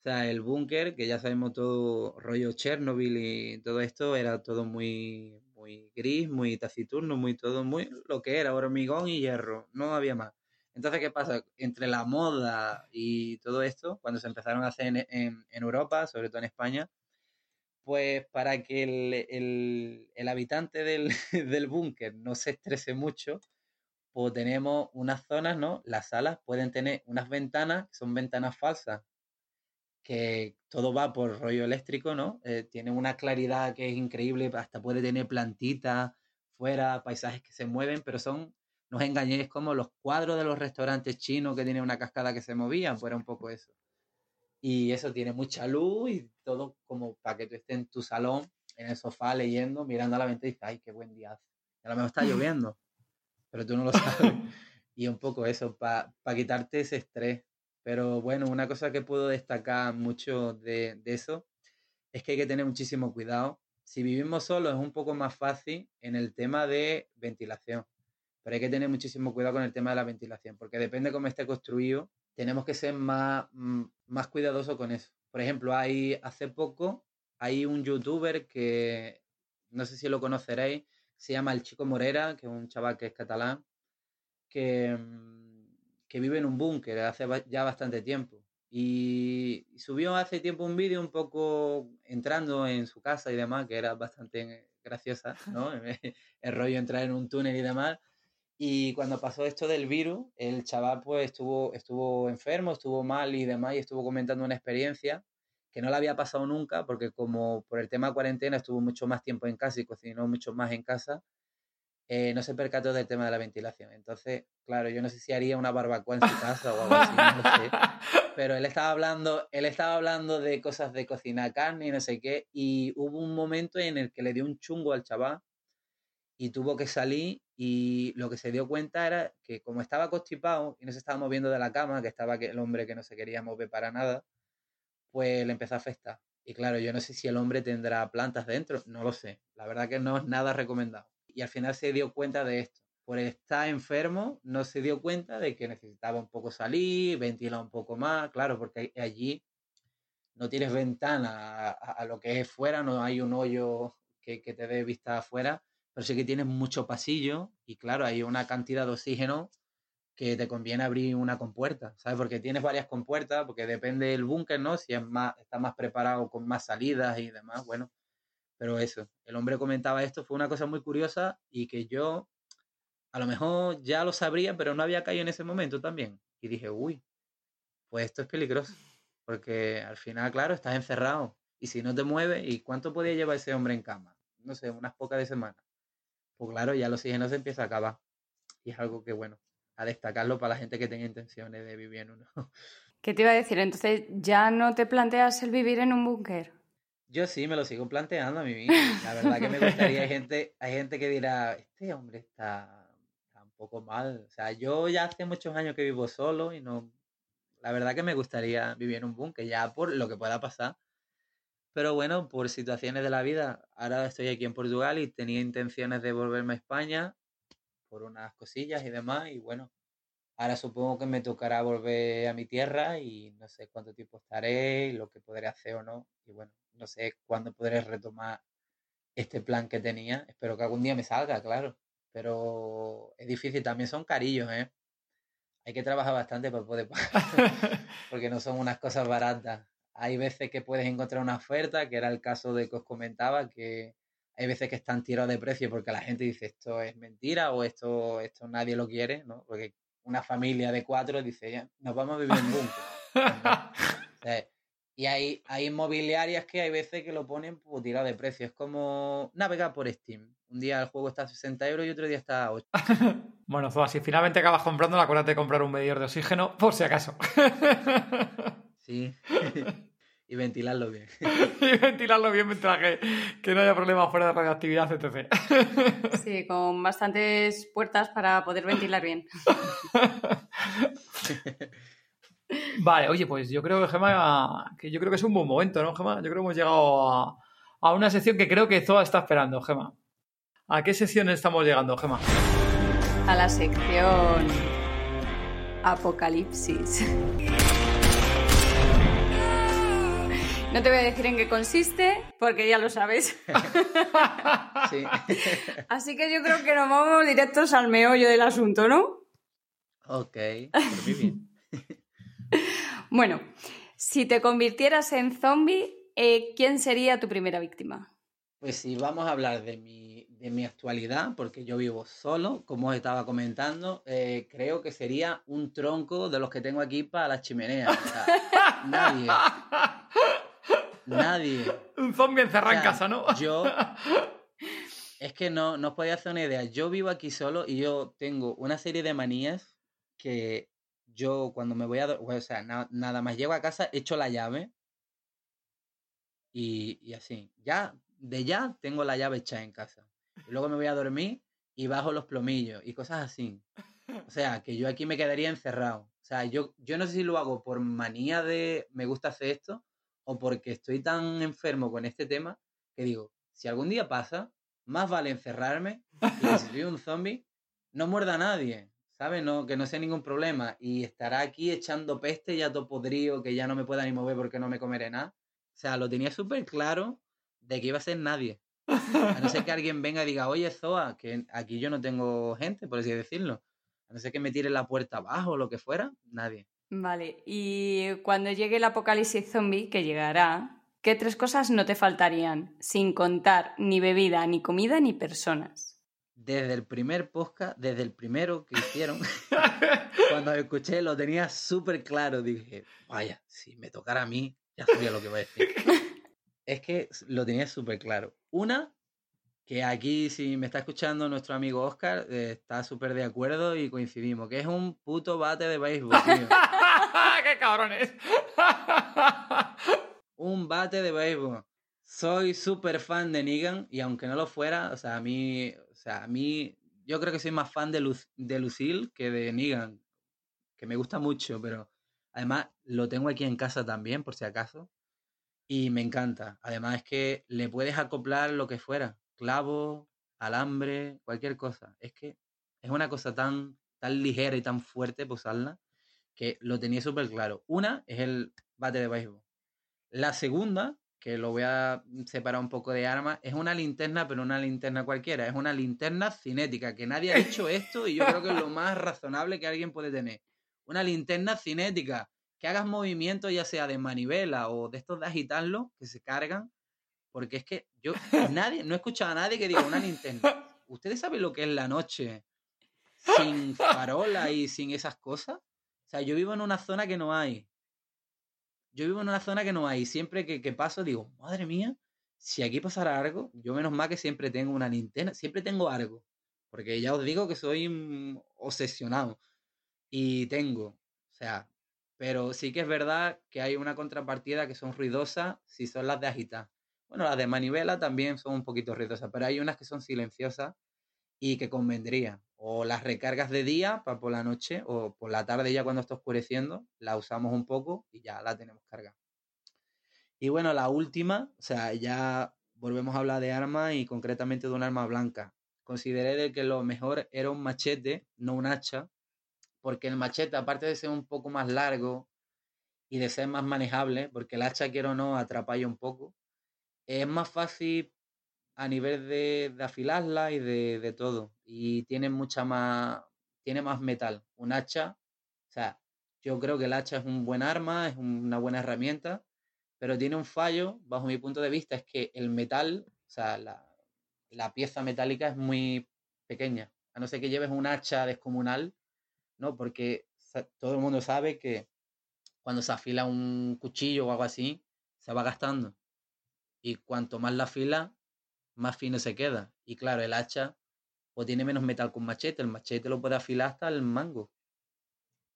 O sea, el búnker, que ya sabemos todo, rollo Chernobyl y todo esto, era todo muy, muy gris, muy taciturno, muy todo, muy lo que era, hormigón y hierro, no había más. Entonces, ¿qué pasa? Entre la moda y todo esto, cuando se empezaron a hacer en, en Europa, sobre todo en España, pues para que el, habitante del, búnker no se estrese mucho, pues tenemos unas zonas, ¿no? Las salas pueden tener unas ventanas, son ventanas falsas, que todo va por rollo eléctrico, ¿no? Eh, tiene una claridad que es increíble, hasta puede tener plantitas fuera, paisajes que se mueven, pero son, no os engañéis, como los cuadros de los restaurantes chinos que tienen una cascada que se movía, pues era un poco eso. Y eso tiene mucha luz y todo como para que tú estés en tu salón, en el sofá, leyendo, mirando a la ventana y dices, ay, qué buen día hace. a lo mejor está lloviendo, pero tú no lo sabes. y un poco eso, para quitarte ese estrés. Pero bueno, una cosa que puedo destacar mucho de, de eso es que hay que tener muchísimo cuidado. Si vivimos solos es un poco más fácil en el tema de ventilación, pero hay que tener muchísimo cuidado con el tema de la ventilación, porque depende cómo esté construido, tenemos que ser más, mm, más cuidadosos con eso. Por ejemplo, hay, hace poco hay un youtuber que no sé si lo conoceréis, se llama El Chico Morera, que es un chaval que es catalán, que, mm, que vive en un búnker hace ya bastante tiempo. Y, subió hace tiempo un vídeo un poco entrando en su casa y demás, que era bastante graciosa, ¿no? el rollo entrar en un túnel y demás. Y cuando pasó esto del virus, el chaval pues estuvo, estuvo enfermo, estuvo mal y demás, y estuvo comentando una experiencia que no le había pasado nunca, porque como por el tema de cuarentena estuvo mucho más tiempo en casa y cocinó mucho más en casa, eh, no se percató del tema de la ventilación. Entonces, claro, yo no sé si haría una barbacoa en su casa o algo así, no sé. Pero él estaba hablando, él estaba hablando de cosas de cocinar carne y no sé qué, y hubo un momento en el que le dio un chungo al chaval y tuvo que salir y lo que se dio cuenta era que como estaba constipado y no se estaba moviendo de la cama, que estaba el hombre que no se quería mover para nada, pues le empezó a afectar. Y claro, yo no sé si el hombre tendrá plantas dentro, no lo sé. La verdad que no es nada recomendado. Y al final se dio cuenta de esto. Por estar enfermo, no se dio cuenta de que necesitaba un poco salir, ventilar un poco más, claro, porque allí no tienes ventana a, lo que es fuera, no hay un hoyo que, que te dé vista afuera pero sí que tienes mucho pasillo y claro, hay una cantidad de oxígeno que te conviene abrir una compuerta, ¿sabes? Porque tienes varias compuertas, porque depende del búnker, ¿no? Si es más, está más preparado con más salidas y demás, bueno. Pero eso, el hombre comentaba esto, fue una cosa muy curiosa y que yo a lo mejor ya lo sabría, pero no había caído en ese momento también. Y dije, uy, pues esto es peligroso, porque al final, claro, estás encerrado y si no te mueves, ¿y cuánto podía llevar ese hombre en cama? No sé, unas pocas de semanas pues claro, ya el oxígeno se empieza a acabar. Y es algo que, bueno, a destacarlo para la gente que tenga intenciones de vivir en uno. ¿Qué te iba a decir? Entonces, ¿ya no te planteas el vivir en un búnker? Yo sí, me lo sigo planteando a mí mismo. La verdad que me gustaría, hay gente, hay gente que dirá, este hombre está, está, un poco mal. O sea, yo ya hace muchos años que vivo solo y no, la verdad que me gustaría vivir en un búnker, ya por lo que pueda pasar. Pero bueno, por situaciones de la vida, ahora estoy aquí en Portugal y tenía intenciones de volverme a España por unas cosillas y demás. Y bueno, ahora supongo que me tocará volver a mi tierra y no sé cuánto tiempo estaré y lo que podré hacer o no. Y bueno, no sé cuándo podré retomar este plan que tenía. Espero que algún día me salga, claro. Pero es difícil, también son carillos, ¿eh? Hay que trabajar bastante para poder pagar, porque no son unas cosas baratas. Hay veces que puedes encontrar una oferta, que era el caso de que os comentaba, que hay veces que están tirados de precio porque la gente dice esto es mentira o esto, esto nadie lo quiere, ¿no? Porque una familia de cuatro dice, ya, nos vamos a vivir en búnker. y hay, hay inmobiliarias que hay veces que lo ponen por tirado de precio. Es como navegar por Steam. Un día el juego está a 60 euros y otro día está a 8. bueno, Zoa, si finalmente acabas comprando, acuérdate de comprar un medidor de oxígeno, por si acaso. Sí. y ventilarlo bien. y ventilarlo bien mientras que, no haya problemas fuera de radioactividad, etc. sí, con bastantes puertas para poder ventilar bien. vale, oye, pues yo creo que Gema, que yo creo que es un buen momento, ¿no, Gema? Yo creo que hemos llegado a, una sección que creo que Zoa está esperando, Gema. ¿A qué sección estamos llegando, Gemma? A la sección Apocalipsis. No te voy a decir en qué consiste, porque ya lo sabes. Sí. Así que yo creo que nos vamos directos al meollo del asunto, ¿no? ok, pues muy bien. Bueno, si te convirtieras en zombie, eh, ¿quién sería tu primera víctima? Pues si vamos a hablar de mi, de mi actualidad, porque yo vivo solo, como os estaba comentando, eh, creo que sería un tronco de los que tengo aquí para la chimenea. O sea, nadie. Nadie. Un zombie encerrado O en casa, ¿no? Yo. Es que no, no os podía hacer una idea. Yo vivo aquí solo y yo tengo una serie de manías que yo cuando me voy a... O sea, na- nada más llego a casa, echo la llave y, y así. Ya, de ya tengo la llave hecha en casa. Y luego me voy a dormir y bajo los plomillos y cosas así. O sea, que yo aquí me quedaría encerrado. O sea, yo, yo no sé si lo hago por manía de me gusta hacer esto o porque estoy tan enfermo con este tema que digo, si algún día pasa, más vale encerrarme y si soy un zombie, no muerda a nadie, ¿sabes? No, que no sea ningún problema y estará aquí echando peste ya todo podrido, que ya no me pueda ni mover porque no me comeré nada. O sea, lo tenía súper claro de que iba a ser nadie. A no ser que alguien venga y diga, oye, Zoa, que aquí yo no tengo gente, por así decirlo. A no ser que me tire la puerta abajo o lo que fuera, nadie. Vale, y cuando llegue el apocalipsis zombie, que llegará, ¿qué tres cosas no te faltarían? Sin contar ni bebida, ni comida, ni personas. Desde el primer podcast, desde el primero que hicieron, cuando escuché lo tenía súper claro. Dije, vaya, si me tocara a mí, ya sabía lo que iba a decir. es que lo tenía súper claro. Una, que aquí, si me está escuchando nuestro amigo Oscar, eh, está súper de acuerdo y coincidimos, que es un puto bate de béisbol, tío. ¡Qué cabrones! un bate de béisbol. Soy súper fan de Negan y aunque no lo fuera, o sea, a mí, o sea, a mí, yo creo que soy más fan de, Lu- de Lucille que de Negan, que me gusta mucho, pero además lo tengo aquí en casa también, por si acaso, y me encanta. Además es que le puedes acoplar lo que fuera, clavo, alambre, cualquier cosa. Es que es una cosa tan, tan ligera y tan fuerte usarla que lo tenía súper claro. Una es el bate de béisbol. La segunda, que lo voy a separar un poco de arma, es una linterna, pero una linterna cualquiera, es una linterna cinética, que nadie ha hecho esto y yo creo que es lo más razonable que alguien puede tener. Una linterna cinética, que hagas movimientos ya sea de manivela o de estos de agitarlo, que se cargan, porque es que yo, nadie, no he escuchado a nadie que diga una linterna. ¿Ustedes saben lo que es la noche sin farola y sin esas cosas? O sea, yo vivo en una zona que no hay. Yo vivo en una zona que no hay. Siempre que, que paso digo, madre mía, si aquí pasara algo, yo menos mal que siempre tengo una linterna, siempre tengo algo. Porque ya os digo que soy mm, obsesionado. Y tengo, o sea, pero sí que es verdad que hay una contrapartida que son ruidosas si son las de agitar. Bueno, las de manivela también son un poquito ruidosas, pero hay unas que son silenciosas y que convendría. O las recargas de día para por la noche o por la tarde ya cuando está oscureciendo, la usamos un poco y ya la tenemos cargada. Y bueno, la última, o sea, ya volvemos a hablar de armas y concretamente de un arma blanca. Consideré de que lo mejor era un machete, no un hacha, porque el machete, aparte de ser un poco más largo y de ser más manejable, porque el hacha, quiero o no, atrapalla un poco, es más fácil a nivel de, afilarla y de todo. Y tiene mucha más, tiene más metal. Un hacha, o sea, yo creo que el hacha es un buen arma, es un- una buena herramienta, pero tiene un fallo, bajo mi punto de vista, es que el metal, o sea, la, la pieza metálica es muy pequeña. A no ser que lleves un hacha descomunal, ¿no? Porque todo el mundo sabe que cuando se afila un cuchillo o algo así, se va gastando. Y cuanto más la afila, más fino se queda. Y claro, el hacha o tiene menos metal que un machete. El machete lo puede afilar hasta el mango.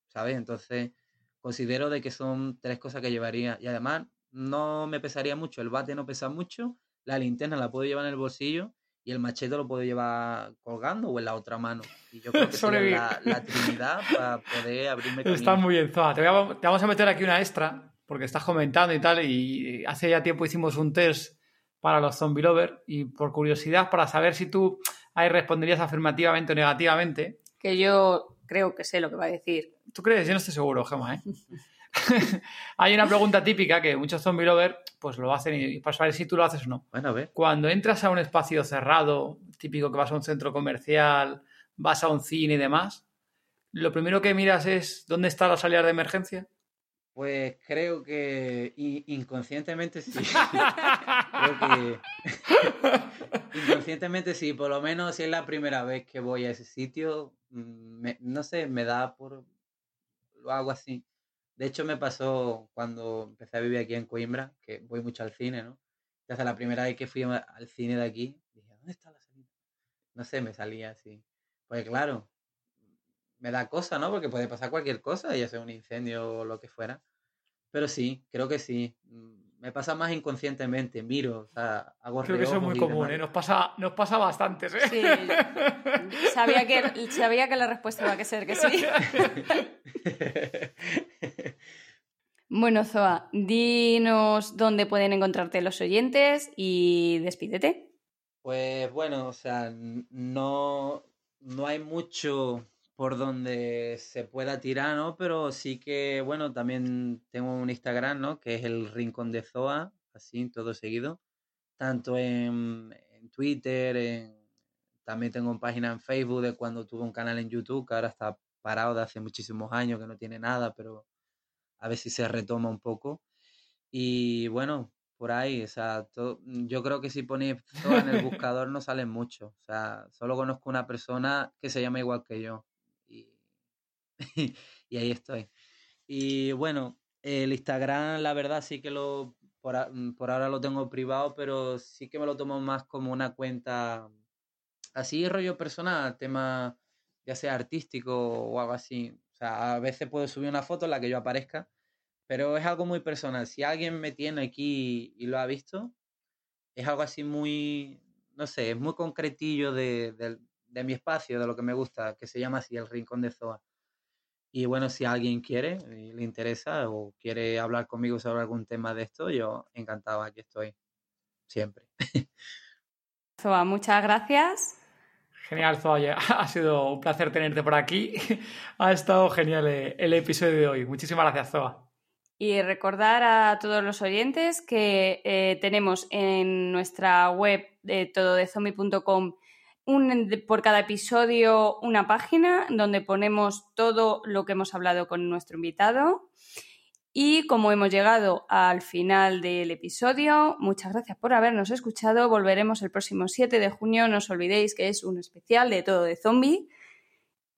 ¿Sabes? Entonces, considero de que son tres cosas que llevaría. Y además, no me pesaría mucho. El bate no pesa mucho. La linterna la puedo llevar en el bolsillo. Y el machete lo puedo llevar colgando o en la otra mano. Y yo creo que sería la, la trinidad para poder abrirme Está camino. muy bien, Zoa. Te, te vamos a meter aquí una extra, porque estás comentando y tal, y hace ya tiempo hicimos un test para los zombie lovers, y por curiosidad, para saber si tú ahí responderías afirmativamente o negativamente. Que yo creo que sé lo que va a decir. ¿Tú crees? Yo no estoy seguro, Gemma, ¿eh? Hay una pregunta típica que muchos zombie lovers pues lo hacen y para saber si tú lo haces o no. Bueno, a ver. Cuando entras a un espacio cerrado, típico que vas a un centro comercial, vas a un cine y demás, lo primero que miras es dónde está la salida de emergencia. Pues creo que inconscientemente sí. creo que inconscientemente sí. Por lo menos si es la primera vez que voy a ese sitio, mm, no sé, me da por... Lo hago así. De hecho, me pasó cuando empecé a vivir aquí en Coimbra, que voy mucho al cine, ¿no? Hasta la primera vez que fui al cine de aquí, dije, ¿dónde está la salida? No sé, me salía así. Pues claro, me da cosa, ¿no? Porque puede pasar cualquier cosa, ya sea un incendio o lo que fuera. Pero sí, creo que sí. Mm, me pasa más inconscientemente, miro, o sea, hago Creo que eso es muy común, ¿eh? Nos pasa, nos pasa bastante, ¿eh? Sí. sabía, que, sabía que la respuesta iba a ser que sí. bueno, Zoa, dinos dónde pueden encontrarte los oyentes y despídete. Pues bueno, o sea, no, no hay mucho por donde se pueda tirar, ¿no? Pero sí que, bueno, también tengo un Instagram, ¿no? Que es el Rincón de Zoa, así, todo seguido. Tanto en, Twitter, también tengo una página en Facebook de cuando tuve un canal en YouTube, que ahora está parado de hace muchísimos años, que no tiene nada, pero a ver si se retoma un poco. Y bueno, por ahí, o sea, yo creo que si ponéis Zoa en el buscador no salen mucho. O sea, solo conozco una persona que se llama igual que yo. y ahí estoy. Y bueno, el Instagram, la verdad, sí que lo por, mm, por, ahora lo tengo privado, pero sí que me lo tomo más como una cuenta así, rollo personal, tema ya sea artístico o algo así. O sea, a veces puedo subir una foto en la que yo aparezca, pero es algo muy personal. Si alguien me tiene aquí y lo ha visto, es algo así muy, no sé, es muy concretillo de, de, de mi espacio, de lo que me gusta, que se llama así el Rincón de Zoa. Y bueno, si alguien quiere y le interesa o quiere hablar conmigo sobre algún tema de esto, yo encantado, aquí estoy siempre. Zoa, muchas gracias. Genial, Zoa. Ha sido un placer tenerte por aquí. Ha estado genial eh, el episodio de hoy. Muchísimas gracias, Zoa. Y recordar a todos los oyentes que eh, tenemos en nuestra web de tododezombie.com por cada episodio una página donde ponemos todo lo que hemos hablado con nuestro invitado. Y como hemos llegado al final del episodio, muchas gracias por habernos escuchado. Volveremos el próximo 7 de junio. No os olvidéis que es un especial de todo de zombie.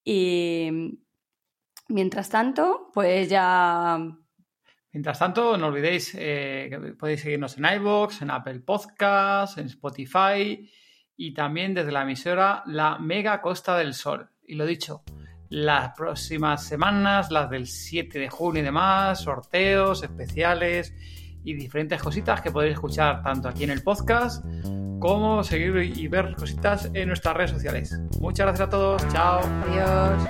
Y mientras tanto, pues ya. Mientras tanto, no olvidéis eh, que podéis seguirnos en iVoox, en Apple Podcasts, en Spotify y también desde la emisora La Mega Costa del Sol. Y lo dicho, las próximas semanas, las del 7 de junio y demás, sorteos especiales y diferentes cositas que podéis escuchar tanto aquí en el podcast como seguir y ver cositas en nuestras redes sociales. Muchas gracias a todos, chao. Adiós.